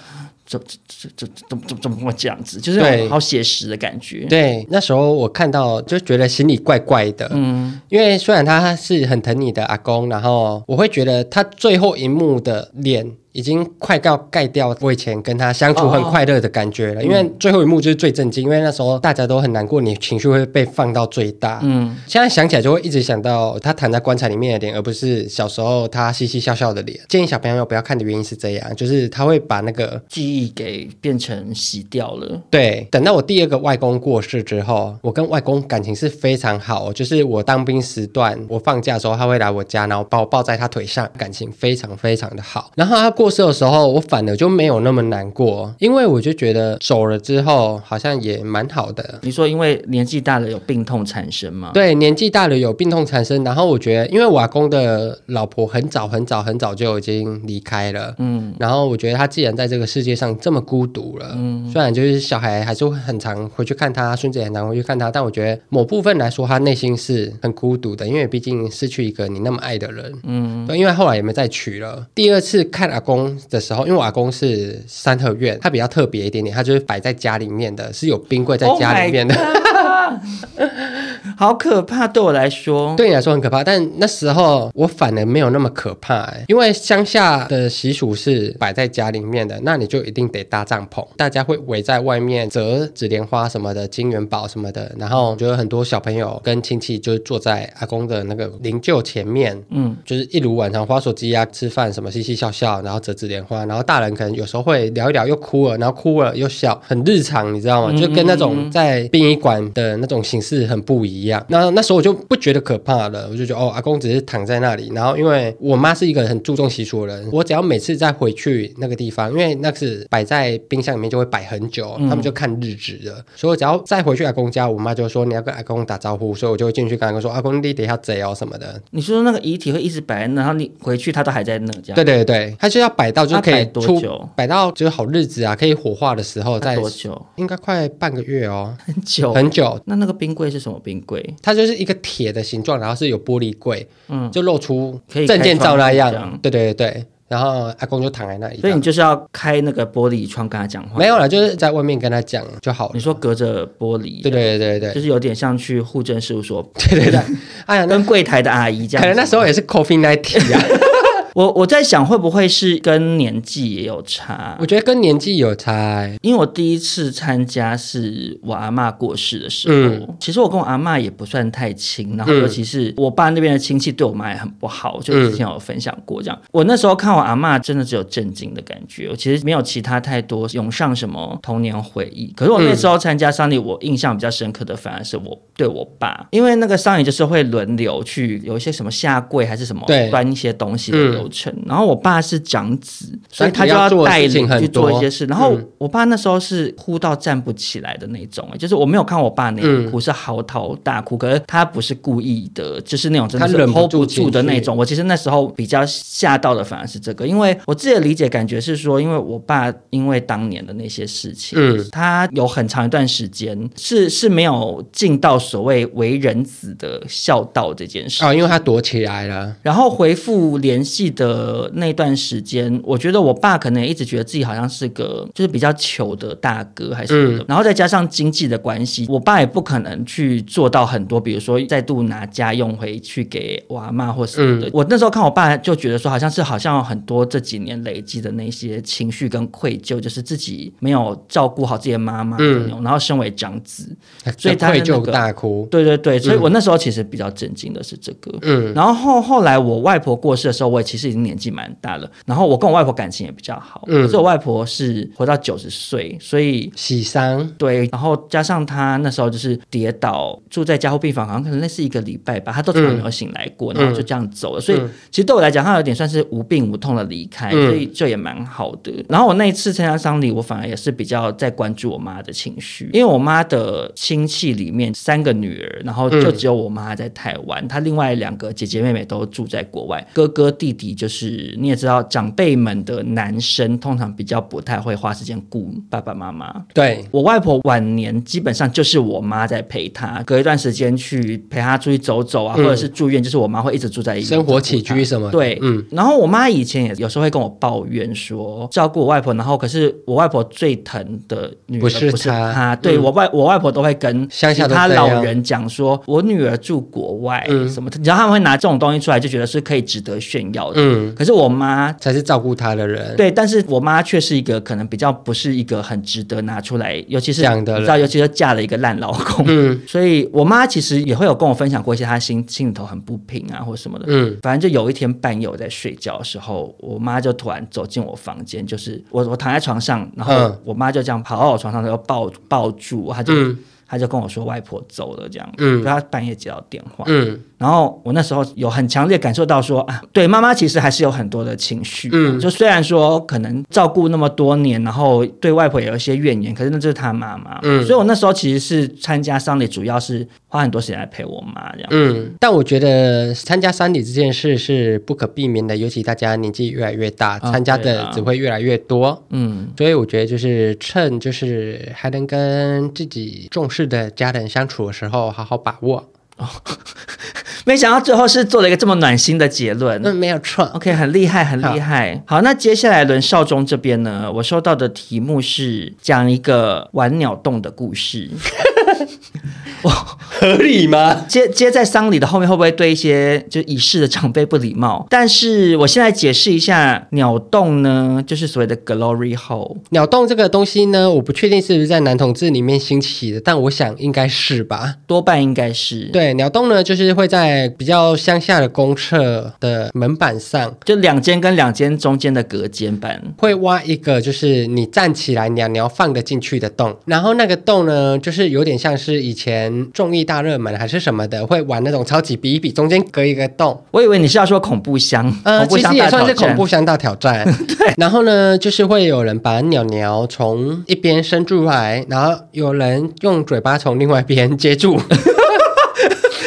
怎怎怎怎怎怎么会这样子？就是好写实的感觉。对，那时候我看到就觉得心里怪怪的。嗯，因为虽然他是很疼你的阿公，然后我会觉得他最后一幕的脸。已经快要盖掉我以前跟他相处很快乐的感觉了，哦、因为最后一幕就是最震惊，因为那时候大家都很难过，你情绪会被放到最大。嗯，现在想起来就会一直想到他躺在棺材里面的脸，而不是小时候他嘻嘻笑笑的脸。建议小朋友不要看的原因是这样，就是他会把那个记忆给变成洗掉了。对，等到我第二个外公过世之后，我跟外公感情是非常好，就是我当兵时段，我放假的时候他会来我家，然后把我抱在他腿上，感情非常非常的好。然后他过。过世的时候，我反而就没有那么难过，因为我就觉得走了之后好像也蛮好的。你说因为年纪大了有病痛产生吗？对，年纪大了有病痛产生，然后我觉得，因为我阿公的老婆很早很早很早就已经离开了，嗯，然后我觉得他既然在这个世界上这么孤独了，嗯，虽然就是小孩还是会很常回去看他，孙子也很常回去看他，但我觉得某部分来说，他内心是很孤独的，因为毕竟失去一个你那么爱的人，嗯，对，因为后来也没再娶了。第二次看阿公。的时候，因为我阿公是三合院，他比较特别一点点，他就是摆在家里面的，是有冰柜在家里面的。Oh [LAUGHS] 好可怕，对我来说，对你来说很可怕，但那时候我反而没有那么可怕，欸，因为乡下的习俗是摆在家里面的，那你就一定得搭帐篷，大家会围在外面折纸莲花什么的，金元宝什么的，然后就有很多小朋友跟亲戚就坐在阿公的那个灵柩前面，嗯，就是一如往常花手机啊，吃饭什么嘻嘻笑笑，然后折纸莲花，然后大人可能有时候会聊一聊又哭了，然后哭了又笑，很日常，你知道吗？就跟那种在殡仪馆的那种形式很不一样。那那时候我就不觉得可怕了，我就觉得哦，阿公只是躺在那里。然后因为我妈是一个很注重习俗的人，我只要每次再回去那个地方，因为那是摆在冰箱里面就会摆很久，他们就看日子的。所以我只要再回去阿公家，我妈就说你要跟阿公打招呼，所以我就会进去跟阿公说阿公你等下贼哦什么的。你说那个遗体会一直摆，然后你回去他都还在那这样？对对对，他就要摆到就可以出，摆到就是好日子啊，可以火化的时候再。多久？应该快半个月哦，很久很久。那那个冰柜是什么冰柜？柜？它就是一个铁的形状，然后是有玻璃柜，嗯，就露出可以证件照那样。样对对对对。然后阿公就躺在那里，所以你就是要开那个玻璃窗跟他讲话。没有了，就是在外面跟他讲就好了。你说隔着玻璃？对对对对，就是有点像去户政事务所。[LAUGHS] 对对对，[LAUGHS] 哎呀，跟柜台的阿姨这样。可能那时候也是 coffee night 啊。[LAUGHS] 我我在想会不会是跟年纪也有差？我觉得跟年纪有差，因为我第一次参加是我阿嬷过世的时候。嗯、其实我跟我阿嬷也不算太亲，然后尤其是我爸那边的亲戚对我妈也很不好，就之前有分享过这样。我那时候看我阿嬷，真的只有震惊的感觉，我其实没有其他太多涌上什么童年回忆。可是我那时候参加丧礼，我印象比较深刻的反而是我对我爸，因为那个丧礼就是会轮流去有一些什么下跪还是什么端一些东西的流程。然后我爸是长子，所以他就要带领去做一些事。然后我爸那时候是哭到站不起来的那种，就是我没有看我爸那样哭，是嚎啕大哭。可是他不是故意的，就是那种真的是 hold 不住的那种。我其实那时候比较吓到的反而是这个，因为我自己的理解感觉是说，因为我爸因为当年的那些事情，嗯，他有很长一段时间是是没有尽到所谓为人子的孝道这件事啊，因为他躲起来了，然后回复联系的。那段时间，我觉得我爸可能也一直觉得自己好像是个就是比较糗的大哥还是然后再加上经济的关系，我爸也不可能去做到很多，比如说再度拿家用回去给我阿嬷或什么的。嗯、我那时候看我爸就觉得说，好像是好像有很多这几年累积的那些情绪跟愧疚，就是自己没有照顾好自己的妈妈，嗯，然后身为长子，所以他、那个、愧疚大哭。对对对，所以我那时候其实比较震惊的是这个，嗯，然后后后来我外婆过世的时候，我也其实已经年纪。蛮大了，然后我跟我外婆感情也比较好，嗯，可是我外婆是活到九十岁，所以喜丧。对，然后加上她那时候就是跌倒住在加护病房，好像可能那是一个礼拜吧，她都从来没有醒来过，嗯、然后就这样走了，所以其实对我来讲，她有点算是无病无痛的离开，所以就也蛮好的。然后我那一次参加丧礼，我反而也是比较在关注我妈的情绪，因为我妈的亲戚里面三个女儿，然后就只有我妈在台湾，她另外两个姐姐妹妹都住在国外，哥哥弟弟就是。你也知道，长辈们的男生通常比较不太会花时间顾爸爸妈妈。对，我外婆晚年基本上就是我妈在陪她，隔一段时间去陪她出去走走啊，嗯、或者是住院，就是我妈会一直住在医院。生活起居什么？对，嗯。然后我妈以前也有时候会跟我抱怨说，照顾我外婆，然后可是我外婆最疼的女儿不是她。对、嗯、我外我外婆都会跟乡下他老人讲说，我女儿住国外什么，你知道他们会拿这种东西出来，就觉得是可以值得炫耀的。嗯，可是。我妈才是照顾她的人，对，但是我妈却是一个可能比较不是一个很值得拿出来，尤其是你知道，尤其是嫁了一个烂老公，嗯，[LAUGHS] 所以我妈其实也会有跟我分享过一些她心心里头很不平啊，或什么的，嗯，反正就有一天半夜我在睡觉的时候，我妈就突然走进我房间，就是我我躺在床上，然后我妈就这样跑到我床上，然后抱抱住，她就。嗯他就跟我说外婆走了这样，嗯，他半夜接到电话，嗯，然后我那时候有很强烈感受到说啊，对，妈妈其实还是有很多的情绪，嗯，就虽然说可能照顾那么多年，然后对外婆也有一些怨言，可是那就是他妈妈，嗯，所以我那时候其实是参加丧礼，主要是花很多时间来陪我妈这样，嗯，但我觉得参加丧礼这件事是不可避免的，尤其大家年纪越来越大，参加的只会越来越多，嗯，所以我觉得就是趁就是还能跟自己重视。的，家人相处的时候好好把握哦。[LAUGHS] 没想到最后是做了一个这么暖心的结论。嗯，没有错。OK，很厉害，很厉害。好，好，那接下来轮少中这边呢？我收到的题目是讲一个玩鸟洞的故事。[LAUGHS] 哇，[LAUGHS] 合理吗？接接在丧礼的后面，会不会对一些就已逝的长辈不礼貌？但是我现在解释一下，鸟洞呢，就是所谓的 glory hole。鸟洞这个东西呢，我不确定是不是在男同志里面兴起的，但我想应该是吧，多半应该是。对，鸟洞呢，就是会在比较乡下的公厕的门板上，就两间跟两间中间的隔间板，会挖一个，就是你站起来鸟鸟放得进去的洞。然后那个洞呢，就是有点像是以前。综艺大热门还是什么的，会玩那种超级比一比，中间隔一个洞。我以为你是要说恐怖箱，呃，其实也算是恐怖箱大挑战。[LAUGHS] 对，然后呢，就是会有人把鸟鸟从一边伸出来，然后有人用嘴巴从另外一边接住。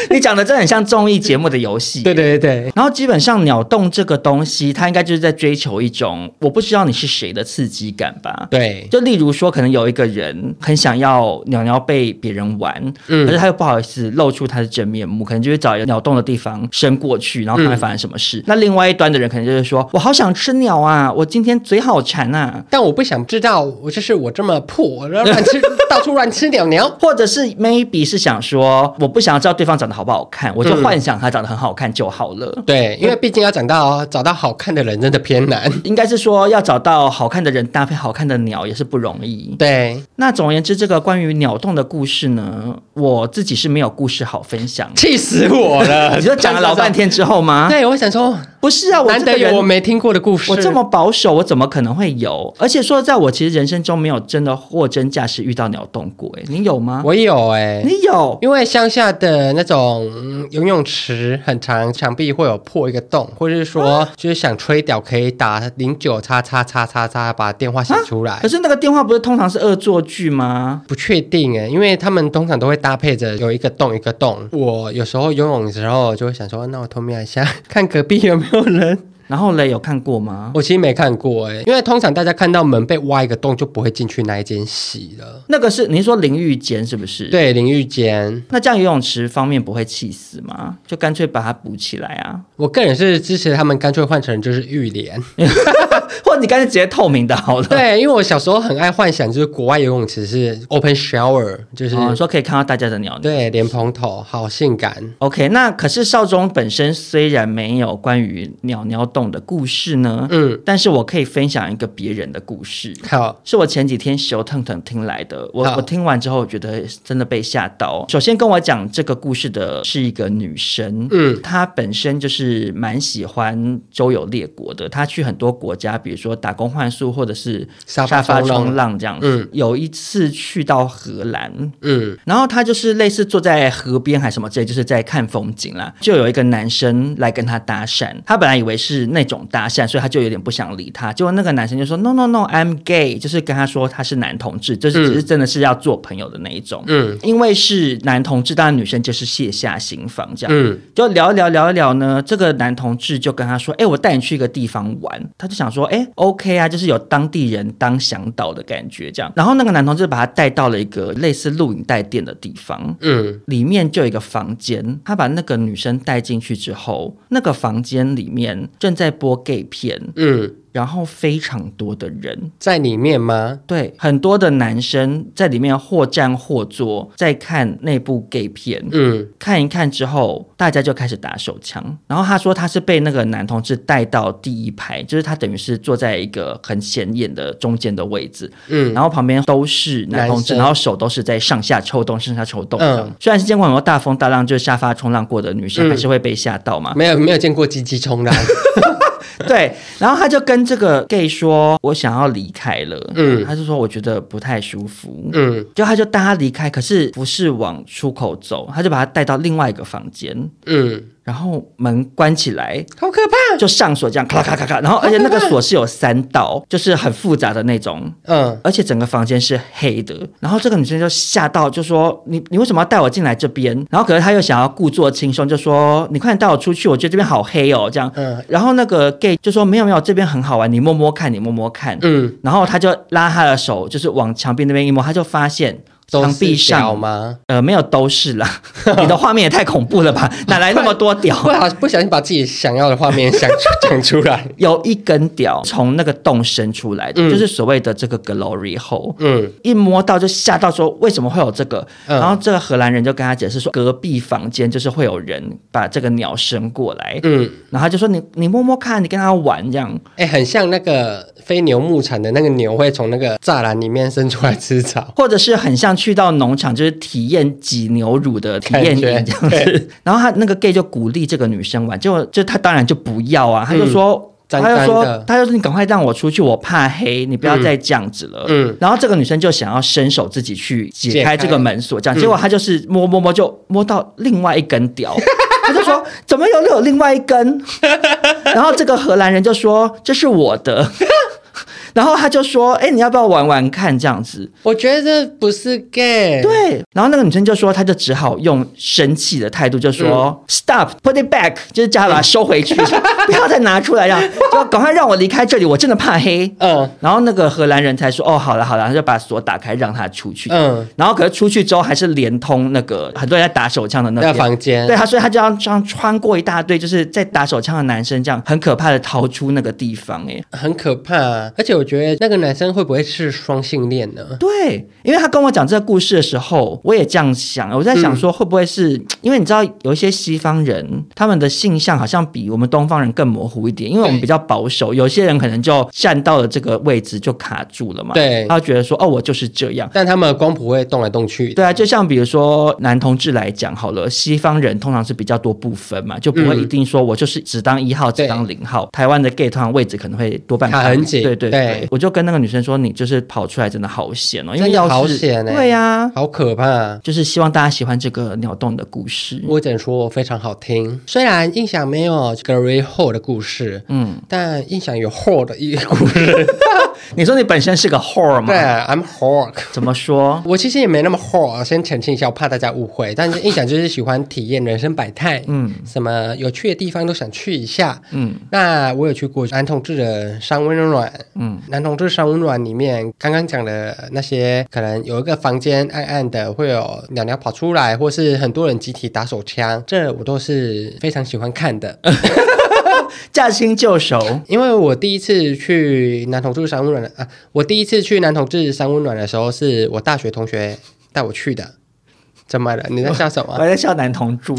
你讲的真的很像综艺节目的游戏。[LAUGHS] 对对对对。然后基本上鸟洞这个东西，它应该就是在追求一种我不知道你是谁的刺激感吧？对。就例如说，可能有一个人很想要鸟鸟被别人玩，嗯，可是他又不好意思露出他的真面目，可能就会找一个鸟洞的地方伸过去，然后看会发生什么事。嗯、那另外一端的人可能就是说，我好想吃鸟啊，我今天嘴好馋啊，但我不想知道，我就是我这么破，然后乱吃，[LAUGHS] 到处乱吃鸟鸟，[LAUGHS] 或者是 maybe 是想说，我不想要知道对方长得好不好看，我就幻想他长得很好看就好了。嗯、对，因为毕竟要长到找到好看的人真的偏难，[LAUGHS] 应该是说要找到好看的人搭配好看的鸟也是不容易。对，那总而言之，这个关于鸟洞的故事呢，我自己是没有故事好分享，气死我了！[LAUGHS] 你就讲了老半天之后吗？[LAUGHS] 对，我想说，不是啊，我难得有我没听过的故事，我这么保守，我怎么可能会有？而且说，在我其实人生中没有真的货真价实遇到鸟洞过，哎，你有吗？我有哎，你有？因为乡下的那种游泳池很长，墙壁会有破一个洞，或者是说，就是想吹屌可以打零九叉叉叉叉叉把电话写出来。可是那个电话不是通常是恶作剧吗？不确定哎，因为他们通常都会搭配着有一个洞一个洞。我有时候游泳的时候就会想说，那我偷瞄一下，[LAUGHS] 看隔壁有没有人。然后嘞，有看过吗？我其实没看过哎，因为通常大家看到门被挖一个洞，就不会进去那一间洗了。那个是您说淋浴间是不是？对，淋浴间。那这样游泳池方面不会气死吗？就干脆把它补起来啊！我个人是支持他们干脆换成就是浴帘，[LAUGHS] 你干脆直接透明的好了。对，因为我小时候很爱幻想，就是国外游泳池是 open shower，就是、哦、说可以看到大家的鸟鸟。对，莲蓬头，好性感。OK，那可是少中本身虽然没有关于鸟鸟洞的故事呢，嗯，但是我可以分享一个别人的故事。好，是我前几天熊腾腾听来的。我我听完之后，我觉得真的被吓到。首先跟我讲这个故事的是一个女生，嗯，她本身就是蛮喜欢周游列国的。她去很多国家，比如说打工换宿，或者是沙发冲浪这样子。嗯，有一次去到荷兰，嗯，然后他就是类似坐在河边还是什么之类，就是在看风景啦。就有一个男生来跟他搭讪，他本来以为是那种。搭讪，所以他就有点不想理他。结果那个男生就说：“No, no, no, I'm gay。”就是跟他说他是男同志，就是只是真的是要做朋友的那一种。嗯，因为是男同志，当然女生就是卸下心防，这样。嗯，就聊一聊聊一聊呢，这个男同志就跟他说：“哎，我带你去一个地方玩。”他就想说：“哎，OK 啊，就是有当地人当向导的感觉，这样。”然后那个男同志把他带到了一个类似录影带店的地方。嗯，里面就有一个房间，他把那个女生带进去之后，那个房间里面正在播。gay 片，嗯。然后非常多的人在里面吗？对，很多的男生在里面或站或坐，在看那部 gay 片。嗯，看一看之后，大家就开始打手枪。然后他说他是被那个男同志带到第一排，就是他等于是坐在一个很显眼的中间的位置。嗯，然后旁边都是男同志，然后手都是在上下抽动，上下抽动。嗯，虽然是见过很多大风大浪，就是沙发冲浪过的女生，还是会被吓到嘛？没有，没有见过鸡鸡冲浪。[LAUGHS] [LAUGHS] 对，然后他就跟这个 gay 说：“我想要离开了。”嗯，他就说：“我觉得不太舒服。”嗯，就他就带他离开，可是不是往出口走，他就把他带到另外一个房间。嗯。然后门关起来，好可怕！就上锁这样，咔咔咔咔。然后，而且那个锁是有三道，就是很复杂的那种。嗯，而且整个房间是黑的。然后这个女生就吓到，就说：“你你为什么要带我进来这边？”然后可是她又想要故作轻松，就说：“你快点带我出去，我觉得这边好黑哦。”这样。嗯。然后那个 gay 就说：“没有没有，这边很好玩，你摸摸看，你摸摸看。”嗯。然后他就拉她的手，就是往墙壁那边一摸，他就发现。墙壁上吗？呃，没有，都是啦。[LAUGHS] 你的画面也太恐怖了吧？哪来那么多屌？[LAUGHS] 不好，不小心把自己想要的画面想讲出来。[LAUGHS] 有一根屌从那个洞伸出来的，嗯、就是所谓的这个 glory hole。嗯，一摸到就吓到，说为什么会有这个？嗯、然后这个荷兰人就跟他解释说，隔壁房间就是会有人把这个鸟伸过来。嗯，然后他就说你你摸摸看，你跟他玩这样。哎、欸，很像那个飞牛牧场的那个牛会从那个栅栏里面伸出来吃草，或者是很像。去到农场就是体验挤牛乳的体验营这样子，[LAUGHS] 然后他那个 gay 就鼓励这个女生玩，就就他当然就不要啊，他就说，嗯、他就说，他就说你赶快让我出去，我怕黑，你不要再这样子了。嗯，然后这个女生就想要伸手自己去解开这个门锁，这样，结果他就是摸摸摸就摸到另外一根屌，[LAUGHS] 他就说怎么有有另外一根？然后这个荷兰人就说这是我的。然后他就说：“哎，你要不要玩玩看？”这样子，我觉得这不是 gay。对，然后那个女生就说，她就只好用生气的态度就说、嗯、：“Stop，put it back，就是叫他把它收回去，不要再拿出来，让就赶快让我离开这里，我真的怕黑。”嗯，然后那个荷兰人才说：“哦，好了好了。”他就把锁打开，让他出去。嗯，然后可是出去之后还是连通那个很多人在打手枪的那个房间。对，他所以他就要这样穿过一大堆就是在打手枪的男生，这样很可怕的逃出那个地方。哎，很可怕。而且我觉得那个男生会不会是双性恋呢？对，因为他跟我讲这个故事的时候，我也这样想。我在想说，会不会是、嗯、因为你知道有一些西方人他们的性向好像比我们东方人更模糊一点，因为我们比较保守。有些人可能就站到了这个位置就卡住了嘛。对，他觉得说哦，我就是这样。但他们光谱会动来动去。对啊，就像比如说男同志来讲好了，西方人通常是比较多部分嘛，就不会一定说我就是只当一号，只当零号。台湾的 gay 通常位置可能会多半卡很紧。对对对，对，我就跟那个女生说，你就是跑出来真的好险哦，因为要是好险呢，对呀、啊，好可怕。就是希望大家喜欢这个鸟洞的故事。我只能说非常好听，虽然印象没有 Gary Hall 的故事，嗯，但印象有 Hall 的一个故事。[LAUGHS] 你说你本身是个 Hole 吗？对，I'm Hole。怎么说？我其实也没那么 Hole，先澄清一下，我怕大家误会。但是印象就是喜欢体验人生百态，嗯，什么有趣的地方都想去一下，嗯。那我有去过男同志的山温暖。嗯，男同志三温暖里面，刚刚讲的那些，可能有一个房间暗暗的，会有鸟鸟跑出来，或是很多人集体打手枪，这我都是非常喜欢看的。[LAUGHS] 驾轻就熟，因为我第一次去男同志三温暖的啊，我第一次去男同志三温暖的时候，是我大学同学带我去的。怎么了？你在笑什么？[LAUGHS] 我在笑男同住。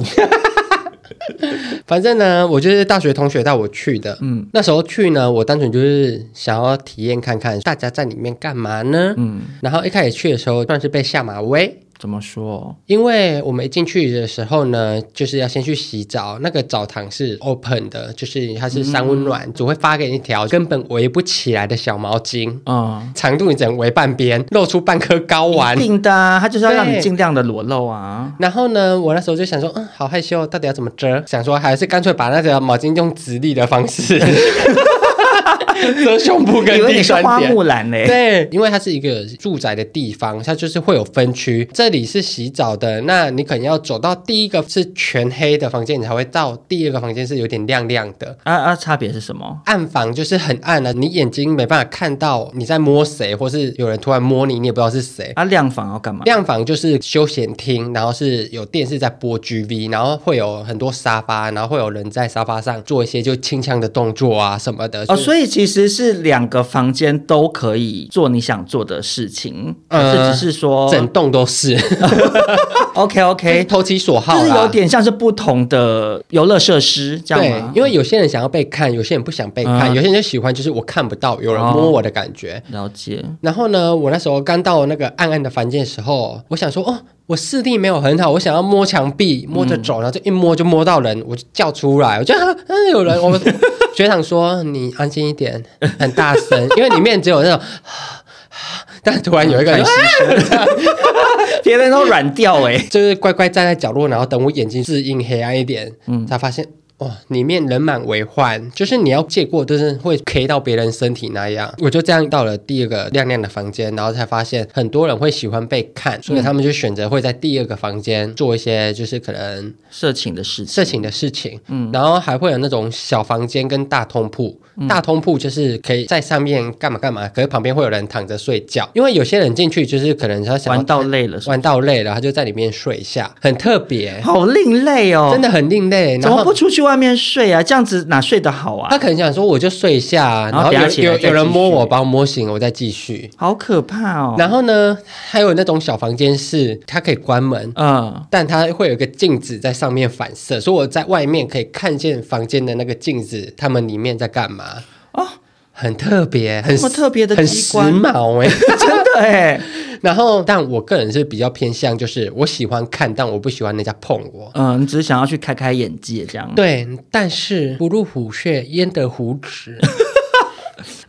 [LAUGHS] 反正呢，我就是大学同学带我去的。嗯，那时候去呢，我单纯就是想要体验看看大家在里面干嘛呢。嗯，然后一开始去的时候，算是被下马威。怎么说？因为我们一进去的时候呢，就是要先去洗澡。那个澡堂是 open 的，就是它是三温暖，嗯、只会发给你一条根本围不起来的小毛巾。嗯，长度你只能围半边，露出半颗睾丸。一定的、啊，它就是要让你尽量的裸露啊。然后呢，我那时候就想说，嗯，好害羞，到底要怎么遮？想说还是干脆把那个毛巾用直立的方式。[LAUGHS] [LAUGHS] 遮胸部跟第三点，花木兰嘞，对，因为它是一个住宅的地方，它就是会有分区。这里是洗澡的，那你可能要走到第一个是全黑的房间，你才会到第二个房间是有点亮亮的。啊啊，差别是什么？暗房就是很暗的，你眼睛没办法看到你在摸谁，或是有人突然摸你，你也不知道是谁。啊，亮房要干嘛？亮房就是休闲厅，然后是有电视在播 GV，然后会有很多沙发，然后会有人在沙发上做一些就清枪的动作啊什么的。哦，所以其实。其实是两个房间都可以做你想做的事情，呃，是只是说整栋都是。OK OK，投其所好，就是有点像是不同的游乐设施这样因为有些人想要被看，有些人不想被看，嗯、有些人就喜欢就是我看不到有人摸我的感觉。哦、了解。然后呢，我那时候刚到那个暗暗的房间的时候，我想说哦。我视力没有很好，我想要摸墙壁，摸着走，然后就一摸就摸到人，我就叫出来，我觉得 [LAUGHS] 嗯有人，我学长说你安静一点，很大声，[LAUGHS] 因为里面只有那种，[LAUGHS] 但突然有一个人牺牲，别人都软掉哎，就是乖乖站在角落，然后等我眼睛适应黑暗一点，嗯，才发现。哇，里面人满为患，就是你要借过，就是会 K 到别人身体那样。我就这样到了第二个亮亮的房间，然后才发现很多人会喜欢被看，所以他们就选择会在第二个房间做一些就是可能色情的事情，色情的事情。嗯，然后还会有那种小房间跟大通铺，嗯、大通铺就是可以在上面干嘛干嘛，可是旁边会有人躺着睡觉，因为有些人进去就是可能他想玩到累了，玩到累了，他就在里面睡一下，很特别，好另类哦，真的很另类。怎么不出去外面睡啊？这样子哪睡得好啊？他可能想说，我就睡一下，然后有有有人摸我，把我摸醒，我再继续。好可怕哦！然后呢，还有那种小房间是它可以关门，嗯，但它会有一个镜子在上面反射，所以我在外面可以看见房间的那个镜子，他们里面在干嘛？哦，很特别，很特别的，很时髦哎，[LAUGHS] 真的哎。[LAUGHS] 然后，但我个人是比较偏向，就是我喜欢看，但我不喜欢人家碰我。嗯，你只是想要去开开眼界这样。对，但是不入虎穴焉得虎子。[LAUGHS]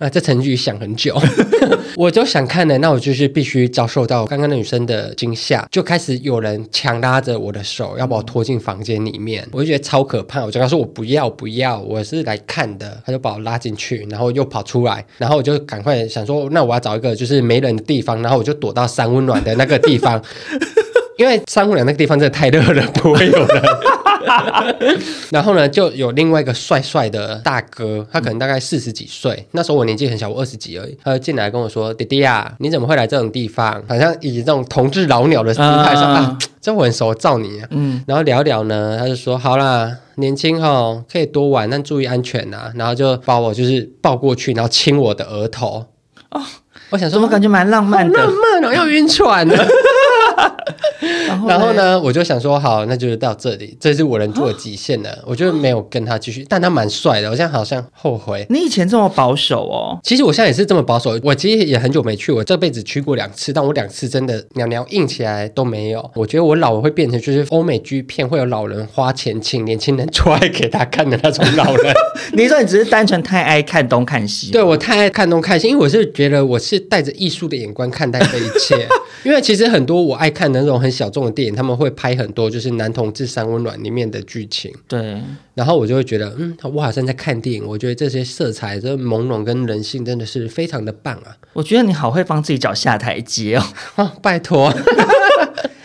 啊，这程序想很久，[LAUGHS] 我就想看的，那我就是必须遭受到刚刚那女生的惊吓，就开始有人强拉着我的手，要把我拖进房间里面，我就觉得超可怕，我就跟他说我不要不要，我是来看的，他就把我拉进去，然后又跑出来，然后我就赶快想说，那我要找一个就是没人的地方，然后我就躲到三温暖的那个地方，[LAUGHS] 因为三温暖那个地方真的太热了，不会有人。[LAUGHS] 然后呢，就有另外一个帅帅的大哥，他可能大概四十几岁，那时候我年纪很小，我二十几而已。他就进来跟我说：“弟弟啊，你怎么会来这种地方？好像以这种同志老鸟的姿态说啊，[LAUGHS] 这我很熟，我罩你啊。”嗯，然后聊聊呢，他就说：“好啦，年轻哈，可以多玩，但注意安全呐。”然后就把我就是抱过去，然后亲我的额头。哦，我想说，我感觉蛮浪漫的，浪漫哦，要晕船了。然后，呢，我就想说，好，那就是到这里，这是我能做的极限了。哦、我就没有跟他继续，但他蛮帅的，我现在好像后悔。你以前这么保守哦？其实我现在也是这么保守。我其实也很久没去，我这辈子去过两次，但我两次真的鸟鸟硬起来都没有。我觉得我老了会变成就是欧美剧片会有老人花钱请年轻人出来给他看的那种老人。[LAUGHS] 你说你只是单纯太爱看东看西？对，我太爱看东看西，因为我是觉得我是带着艺术的眼光看待这一切。[LAUGHS] 因为其实很多我爱看的那种很小众的电影，他们会拍很多就是男同志三温暖里面的剧情。对，然后我就会觉得，嗯，我好像在看电影。我觉得这些色彩、这朦胧跟人性真的是非常的棒啊！我觉得你好会帮自己找下台阶哦，[LAUGHS] 哦拜托。[LAUGHS]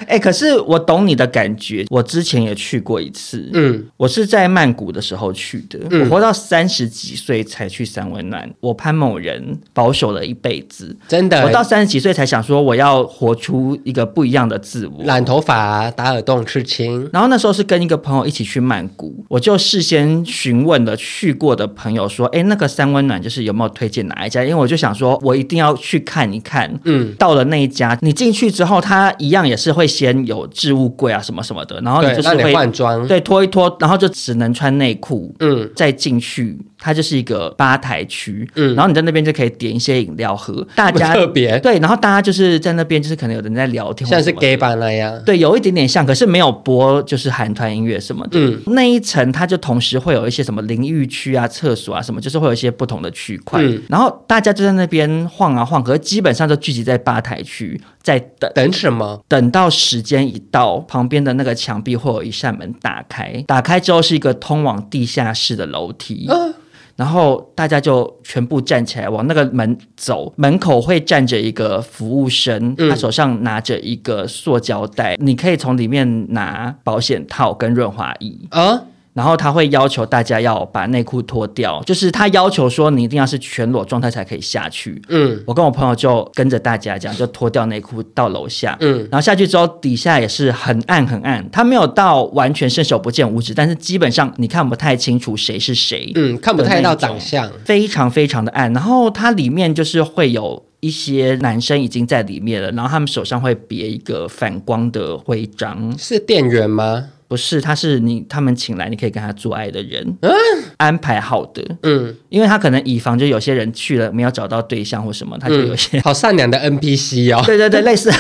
哎、欸，可是我懂你的感觉。我之前也去过一次，嗯，我是在曼谷的时候去的。嗯、我活到三十几岁才去三温暖。我潘某人保守了一辈子，真的。我到三十几岁才想说，我要活出一个不一样的自我。染头发、打耳洞、刺青。然后那时候是跟一个朋友一起去曼谷，我就事先询问了去过的朋友说，哎、欸，那个三温暖就是有没有推荐哪一家？因为我就想说，我一定要去看一看。嗯，到了那一家，你进去之后，他一样也是会。先有置物柜啊什么什么的，然后你就是会换装，对，脱一脱，然后就只能穿内裤，嗯，再进去。它就是一个吧台区，嗯，然后你在那边就可以点一些饮料喝，大家特别。对，然后大家就是在那边就是可能有人在聊天，像是 gay 吧那样，对，有一点点像，可是没有播就是韩团音乐什么的，嗯，那一层它就同时会有一些什么淋浴区啊、厕所啊什么，就是会有一些不同的区块，嗯，然后大家就在那边晃啊晃，可是基本上都聚集在吧台区在等，等什么？等到时间一到，旁边的那个墙壁会有一扇门打开，打开之后是一个通往地下室的楼梯。嗯然后大家就全部站起来往那个门走，门口会站着一个服务生，他手上拿着一个塑胶袋，嗯、你可以从里面拿保险套跟润滑液啊。然后他会要求大家要把内裤脱掉，就是他要求说你一定要是全裸状态才可以下去。嗯，我跟我朋友就跟着大家这样，就脱掉内裤到楼下。嗯，然后下去之后底下也是很暗很暗，他没有到完全伸手不见五指，但是基本上你看不太清楚谁是谁。嗯，看不太到长相，非常非常的暗。然后它里面就是会有一些男生已经在里面了，然后他们手上会别一个反光的徽章，是店员吗？不是，他是你他们请来，你可以跟他做爱的人，嗯，安排好的，嗯，因为他可能以防就有些人去了没有找到对象或什么，他就有些、嗯、好善良的 NPC 哦，[LAUGHS] 对对对，类似。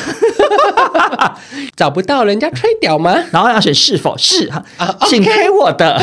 [LAUGHS] 找不到人家吹屌吗？[LAUGHS] 然后要选是否是哈，[LAUGHS] 请开我的。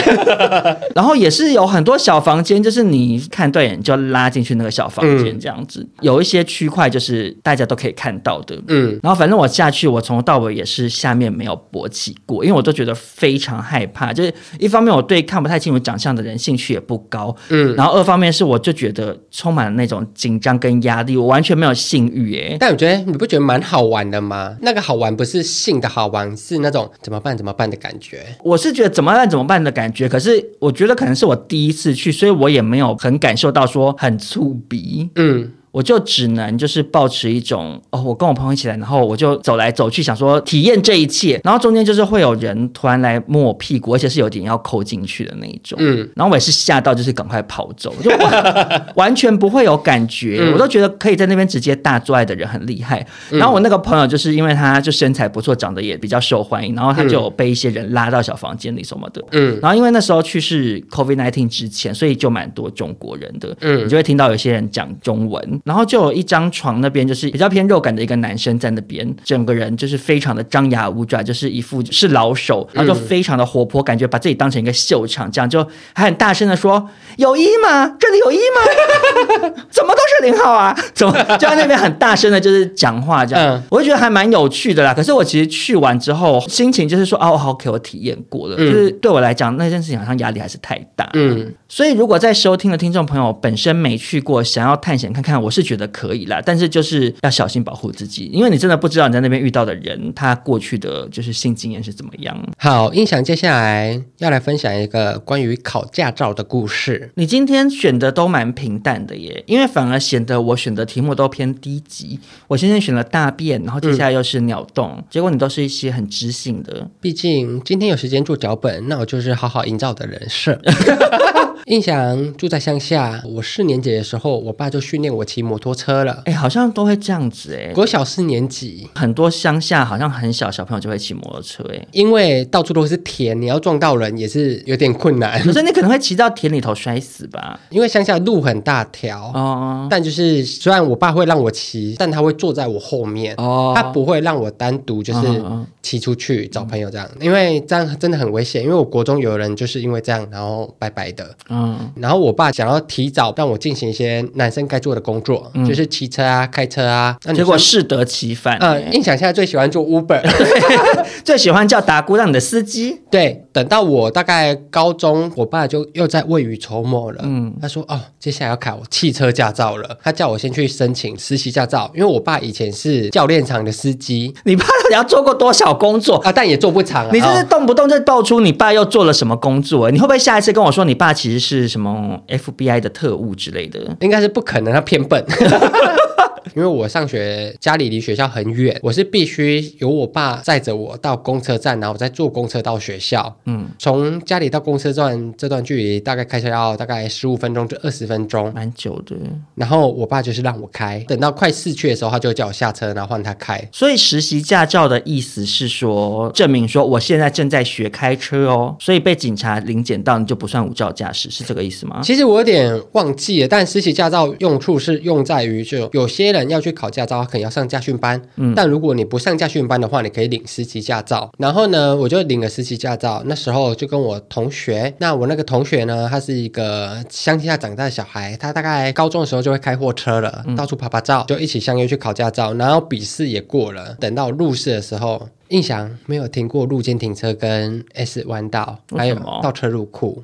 然后也是有很多小房间，就是你看对眼就拉进去那个小房间这样子。嗯、有一些区块就是大家都可以看到的。嗯，然后反正我下去，我从头到尾也是下面没有勃起过，因为我都觉得非常害怕。就是一方面我对看不太清楚长相的人兴趣也不高，嗯，然后二方面是我就觉得充满了那种紧张跟压力，我完全没有性欲哎。但我觉得你不觉得蛮好玩的吗？那个好玩不是性的好玩，是那种怎么办怎么办的感觉。我是觉得怎么办怎么办的感觉，可是我觉得可能是我第一次去，所以我也没有很感受到说很触鼻。嗯。我就只能就是抱持一种哦，我跟我朋友一起来，然后我就走来走去，想说体验这一切，然后中间就是会有人突然来摸我屁股，而且是有点要扣进去的那一种，嗯，然后我也是吓到，就是赶快跑走，就 [LAUGHS] 完，完全不会有感觉，嗯、我都觉得可以在那边直接大做爱的人很厉害。然后我那个朋友就是因为他就身材不错，长得也比较受欢迎，然后他就被一些人拉到小房间里什么的，嗯，然后因为那时候去是 COVID-19 之前，所以就蛮多中国人的，嗯，你就会听到有些人讲中文。然后就有一张床那边就是比较偏肉感的一个男生在那边，整个人就是非常的张牙舞爪，就是一副是老手，然后就非常的活泼，感觉把自己当成一个秀场，这样就还很大声的说：“有一吗？这里有一吗？[LAUGHS] 怎么都是零号啊？怎么 [LAUGHS] 就在那边很大声的就是讲话这样？嗯、我就觉得还蛮有趣的啦。可是我其实去完之后，心情就是说，哦，好，给我体验过了，嗯、就是对我来讲那件事情好像压力还是太大。嗯，所以如果在收听的听众朋友本身没去过，想要探险看看，我是觉得可以啦，但是就是要小心保护自己，因为你真的不知道你在那边遇到的人，他过去的就是性经验是怎么样。好，印象接下来要来分享一个关于考驾照的故事。你今天选的都蛮平淡的耶，因为反而显得我选的题目都偏低级。我先前选了大便，然后接下来又是鸟洞，嗯、结果你都是一些很知性的。毕竟今天有时间做脚本，那我就是好好营造的人设。[LAUGHS] 印象住在乡下，我四年级的时候，我爸就训练我骑摩托车了。哎，好像都会这样子哎。国小四年级，很多乡下好像很小小朋友就会骑摩托车哎，因为到处都是田，你要撞到人也是有点困难。可是你可能会骑到田里头摔死吧？因为乡下路很大条哦。但就是虽然我爸会让我骑，但他会坐在我后面哦，他不会让我单独就是骑出去找朋友这样，因为这样真的很危险。因为我国中有人就是因为这样然后拜拜的。嗯，然后我爸想要提早让我进行一些男生该做的工作，嗯、就是骑车啊、开车啊。结果适得其反。嗯，印象现在最喜欢做 Uber，[LAUGHS] 最喜欢叫达姑让你的司机。对，等到我大概高中，我爸就又在未雨绸缪了。嗯，他说：“哦，接下来要考汽车驾照了。”他叫我先去申请实习驾照，因为我爸以前是教练场的司机。你爸到底要做过多少工作啊？但也做不长啊。你这是动不动就爆出你爸又做了什么工作？你会不会下一次跟我说你爸其实是？什么 FBI 的特务之类的？应该是不可能，他偏笨。[LAUGHS] [LAUGHS] 因为我上学家里离学校很远，我是必须由我爸载着我到公车站，然后我再坐公车到学校。嗯，从家里到公车站这段距离大概开车要大概十五分钟至二十分钟，蛮久的。然后我爸就是让我开，等到快市区的时候，他就叫我下车，然后换他开。所以实习驾照的意思是说，证明说我现在正在学开车哦。所以被警察临检到，你就不算无照驾驶，是这个意思吗？其实我有点忘记了，但实习驾照用处是用在于就有些人要去考驾照，可能要上驾训班。嗯，但如果你不上驾训班的话，你可以领实习驾照。然后呢，我就领了实习驾照。那时候就跟我同学，那我那个同学呢，他是一个乡下长大的小孩，他大概高中的时候就会开货车了，嗯、到处拍拍照，就一起相约去考驾照。然后笔试也过了，等到入试的时候，印象没有停过路肩停车跟 S 弯道，还有倒车入库。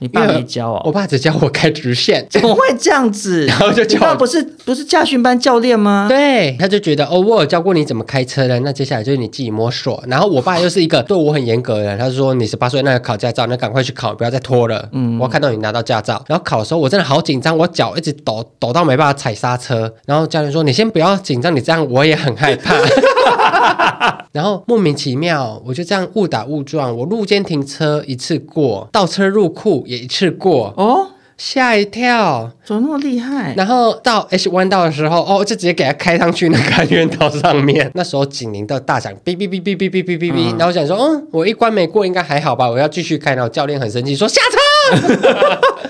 你爸没教哦？我爸只教我开直线，怎么会这样子？[LAUGHS] 然后就教我，爸不是不是驾训班教练吗？对，他就觉得哦，我有教过你怎么开车的，那接下来就是你自己摸索。然后我爸又是一个对我很严格的人，他就说你十八岁那个考驾照，那赶快去考，不要再拖了。嗯，我要看到你拿到驾照。然后考的时候我真的好紧张，我脚一直抖抖到没办法踩刹车。然后教练说你先不要紧张，你这样我也很害怕。[LAUGHS] [LAUGHS] 然后莫名其妙，我就这样误打误撞，我路肩停车一次过，倒车入库也一次过哦，吓一跳，怎么那么厉害？然后到 H 弯道的时候，哦，就直接给他开上去那个安全岛上面。[LAUGHS] 那时候警铃都大响，哔哔哔哔哔哔哔哔哔。然后我想说，嗯，我一关没过，应该还好吧？我要继续开。然后教练很生气，说下车。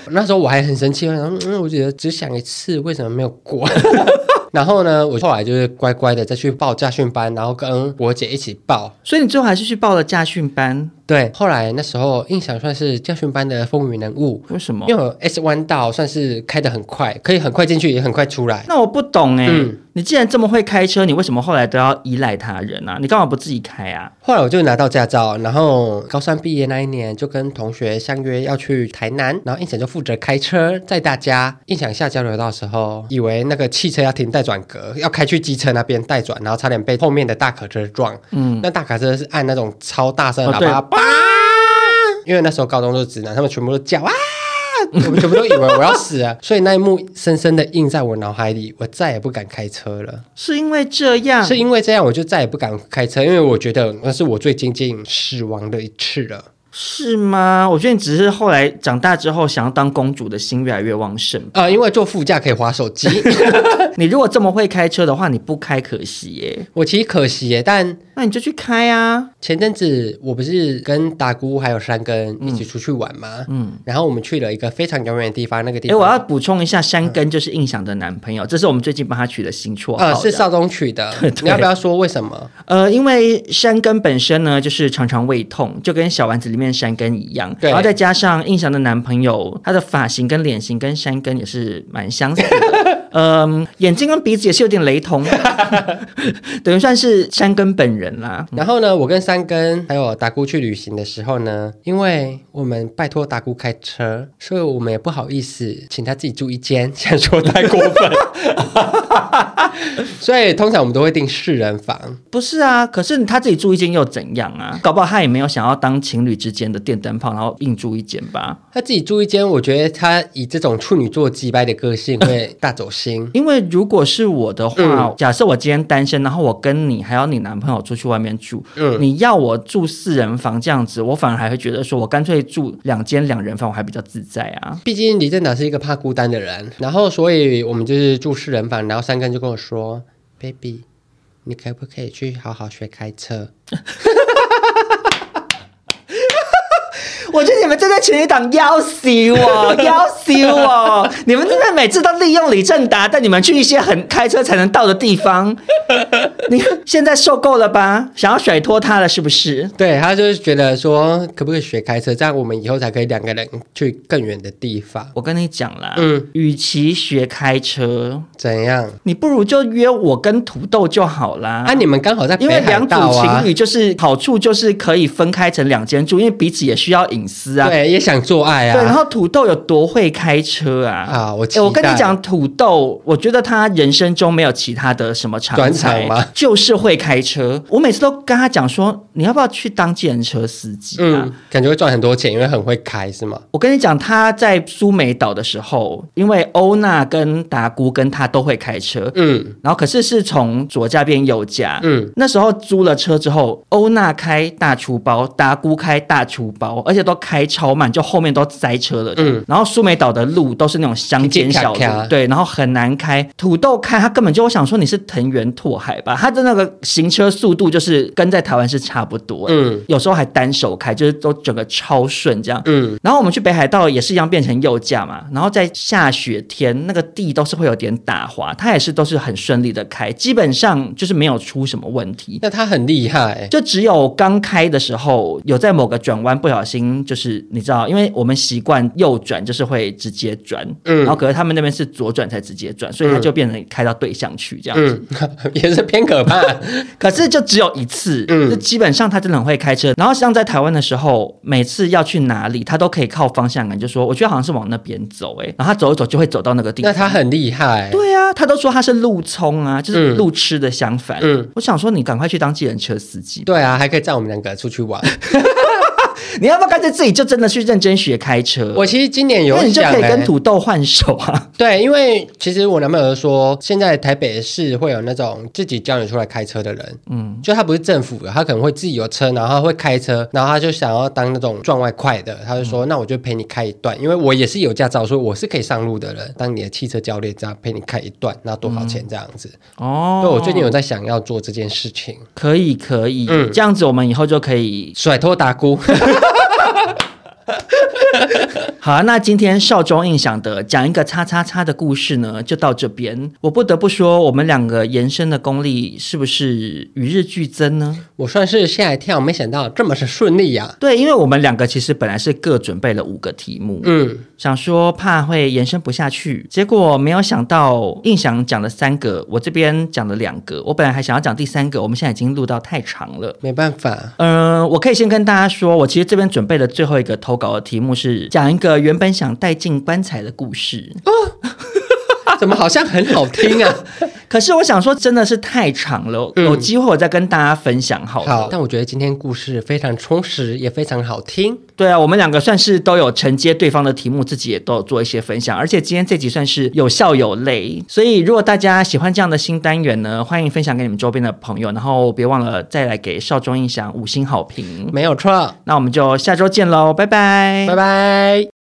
[LAUGHS] 那时候我还很生气，我想，嗯，我觉得只想一次，为什么没有过？然后呢，我后来就是乖乖的再去报驾训班，然后跟我姐一起报。所以你最后还是去报了驾训班。对，后来那时候印象算是教训班的风云人物。为什么？因为我 S 弯道算是开得很快，可以很快进去，也很快出来。那我不懂哎，嗯、你既然这么会开车，你为什么后来都要依赖他人啊？你干嘛不自己开啊？后来我就拿到驾照，然后高三毕业那一年就跟同学相约要去台南，然后印象就负责开车载大家。印象下交流道的时候，以为那个汽车要停待转格，要开去机车那边待转，然后差点被后面的大卡车撞。嗯，那大卡车是按那种超大声喇叭。哦因为那时候高中都是直男，他们全部都叫啊，我们全部都以为我要死了，[LAUGHS] 所以那一幕深深的印在我脑海里，我再也不敢开车了。是因为这样？是因为这样，我就再也不敢开车，因为我觉得那是我最接近死亡的一次了。是吗？我觉得你只是后来长大之后想要当公主的心越来越旺盛。呃，因为坐副驾可以划手机。[LAUGHS] 你如果这么会开车的话，你不开可惜耶。我其实可惜耶，但那你就去开啊。前阵子我不是跟达姑还有山根一起出去玩吗？嗯，然后我们去了一个非常遥远的地方，那个地方。哎，我要补充一下，山根就是印象的男朋友，嗯、这是我们最近帮他取的新绰号。呃，是少东取的。[LAUGHS] 你要不要说为什么？呃，因为山根本身呢，就是常常胃痛，就跟小丸子里面山根一样。对。然后再加上印象的男朋友，他的发型跟脸型跟山根也是蛮相似的。嗯，眼睛跟鼻子也是有点雷同，[LAUGHS] 等于算是山根本人啦。然后呢，我跟山根还有达姑去旅行的时候呢，因为我们拜托达姑开车，所以我们也不好意思请他自己住一间，[LAUGHS] 想说太过分。[LAUGHS] 所以通常我们都会订四人房。不是啊，可是他自己住一间又怎样啊？搞不好他也没有想要当情侣之间的电灯泡，然后硬住一间吧。他自己住一间，我觉得他以这种处女座机掰的个性会大走心。因为如果是我的话，嗯、假设我今天单身，然后我跟你还有你男朋友出去外面住，嗯，你要我住四人房这样子，我反而还会觉得说我干脆住两间两人房，我还比较自在啊。毕竟李正达是一个怕孤单的人，然后所以我们就是住四人房，然后三根就跟我说：“baby，你可不可以去好好学开车？” [LAUGHS] 我觉得你们真的情侣档要死我，[LAUGHS] 要死我！你们真的每次都利用李正达带你们去一些很开车才能到的地方。你看现在受够了吧？想要甩脱他了是不是？对，他就是觉得说，可不可以学开车，这样我们以后才可以两个人去更远的地方。我跟你讲啦，嗯，与其学开车，怎样？你不如就约我跟土豆就好啦。啊，你们刚好在因为两组情侣就是好处就是可以分开成两间住，因为彼此也需要隐私啊，对，也想做爱啊。对，然后土豆有多会开车啊？啊，我我跟你讲，土豆，我觉得他人生中没有其他的什么长才吗？就是会开车。我每次都跟他讲说，你要不要去当计程车司机啊？嗯，感觉会赚很多钱，因为很会开，是吗？我跟你讲，他在苏梅岛的时候，因为欧娜跟达姑跟他都会开车，嗯，然后可是是从左驾变右驾，嗯，那时候租了车之后，欧娜开大厨包，达姑开大厨包，而且都开超慢，就后面都塞车了，嗯，然后苏梅岛的路都是那种乡间小路，对，然后很难开。土豆开他根本就我想说你是藤原拓海吧，他的那个行车速度就是跟在台湾是差不多，嗯，有时候还单手开，就是都整个超顺这样，嗯。然后我们去北海道也是一样变成右驾嘛，然后在下雪天那个地都是会有点打滑，他也是都是很顺利的开，基本上就是没有出什么问题。那他很厉害，就只有刚开的时候有在某个转弯不小心就是你知道，因为我们习惯右转就是会直接转，嗯，然后可是他们那边是左转才直接转，所以他就变成开到对向去这样子，嗯、[LAUGHS] 也是偏可怕。[LAUGHS] 可是就只有一次，嗯，就基本上他真的很会开车。然后像在台湾的时候，每次要去哪里，他都可以靠方向感，就说我觉得好像是往那边走，哎，然后他走一走就会走到那个地方。那他很厉害。对啊，他都说他是路冲啊，就是路痴的相反。嗯，我想说你赶快去当计程车司机。对啊，还可以载我们两个出去玩。[LAUGHS] 你要不要干脆自己就真的去认真学开车？我其实今年有想，那你就可以跟土豆换手啊。[LAUGHS] 对，因为其实我男朋友说，现在台北市会有那种自己教你出来开车的人，嗯，就他不是政府的，他可能会自己有车，然后他会开车，然后他就想要当那种赚外快的，他就说，嗯、那我就陪你开一段，因为我也是有驾照，所以我是可以上路的人，当你的汽车教练这样陪你开一段，那多少钱这样子？嗯、哦，对，我最近有在想要做这件事情，可以可以，嗯，这样子我们以后就可以甩脱达菇。[LAUGHS] 好啊，那今天少中印象的讲一个叉叉叉的故事呢，就到这边。我不得不说，我们两个延伸的功力是不是与日俱增呢？我算是吓一跳，没想到这么是顺利呀、啊。对，因为我们两个其实本来是各准备了五个题目，嗯，想说怕会延伸不下去，结果没有想到印象讲了三个，我这边讲了两个，我本来还想要讲第三个，我们现在已经录到太长了，没办法。嗯、呃，我可以先跟大家说，我其实这边准备的最后一个投稿的题目是讲一个原本想带进棺材的故事。哦怎么好像很好听啊？[LAUGHS] 可是我想说，真的是太长了，嗯、有机会我再跟大家分享好了。好，但我觉得今天故事非常充实，也非常好听。对啊，我们两个算是都有承接对方的题目，自己也都有做一些分享，而且今天这集算是有笑有泪。所以如果大家喜欢这样的新单元呢，欢迎分享给你们周边的朋友，然后别忘了再来给少中印象五星好评。没有错，那我们就下周见喽，拜拜，拜拜。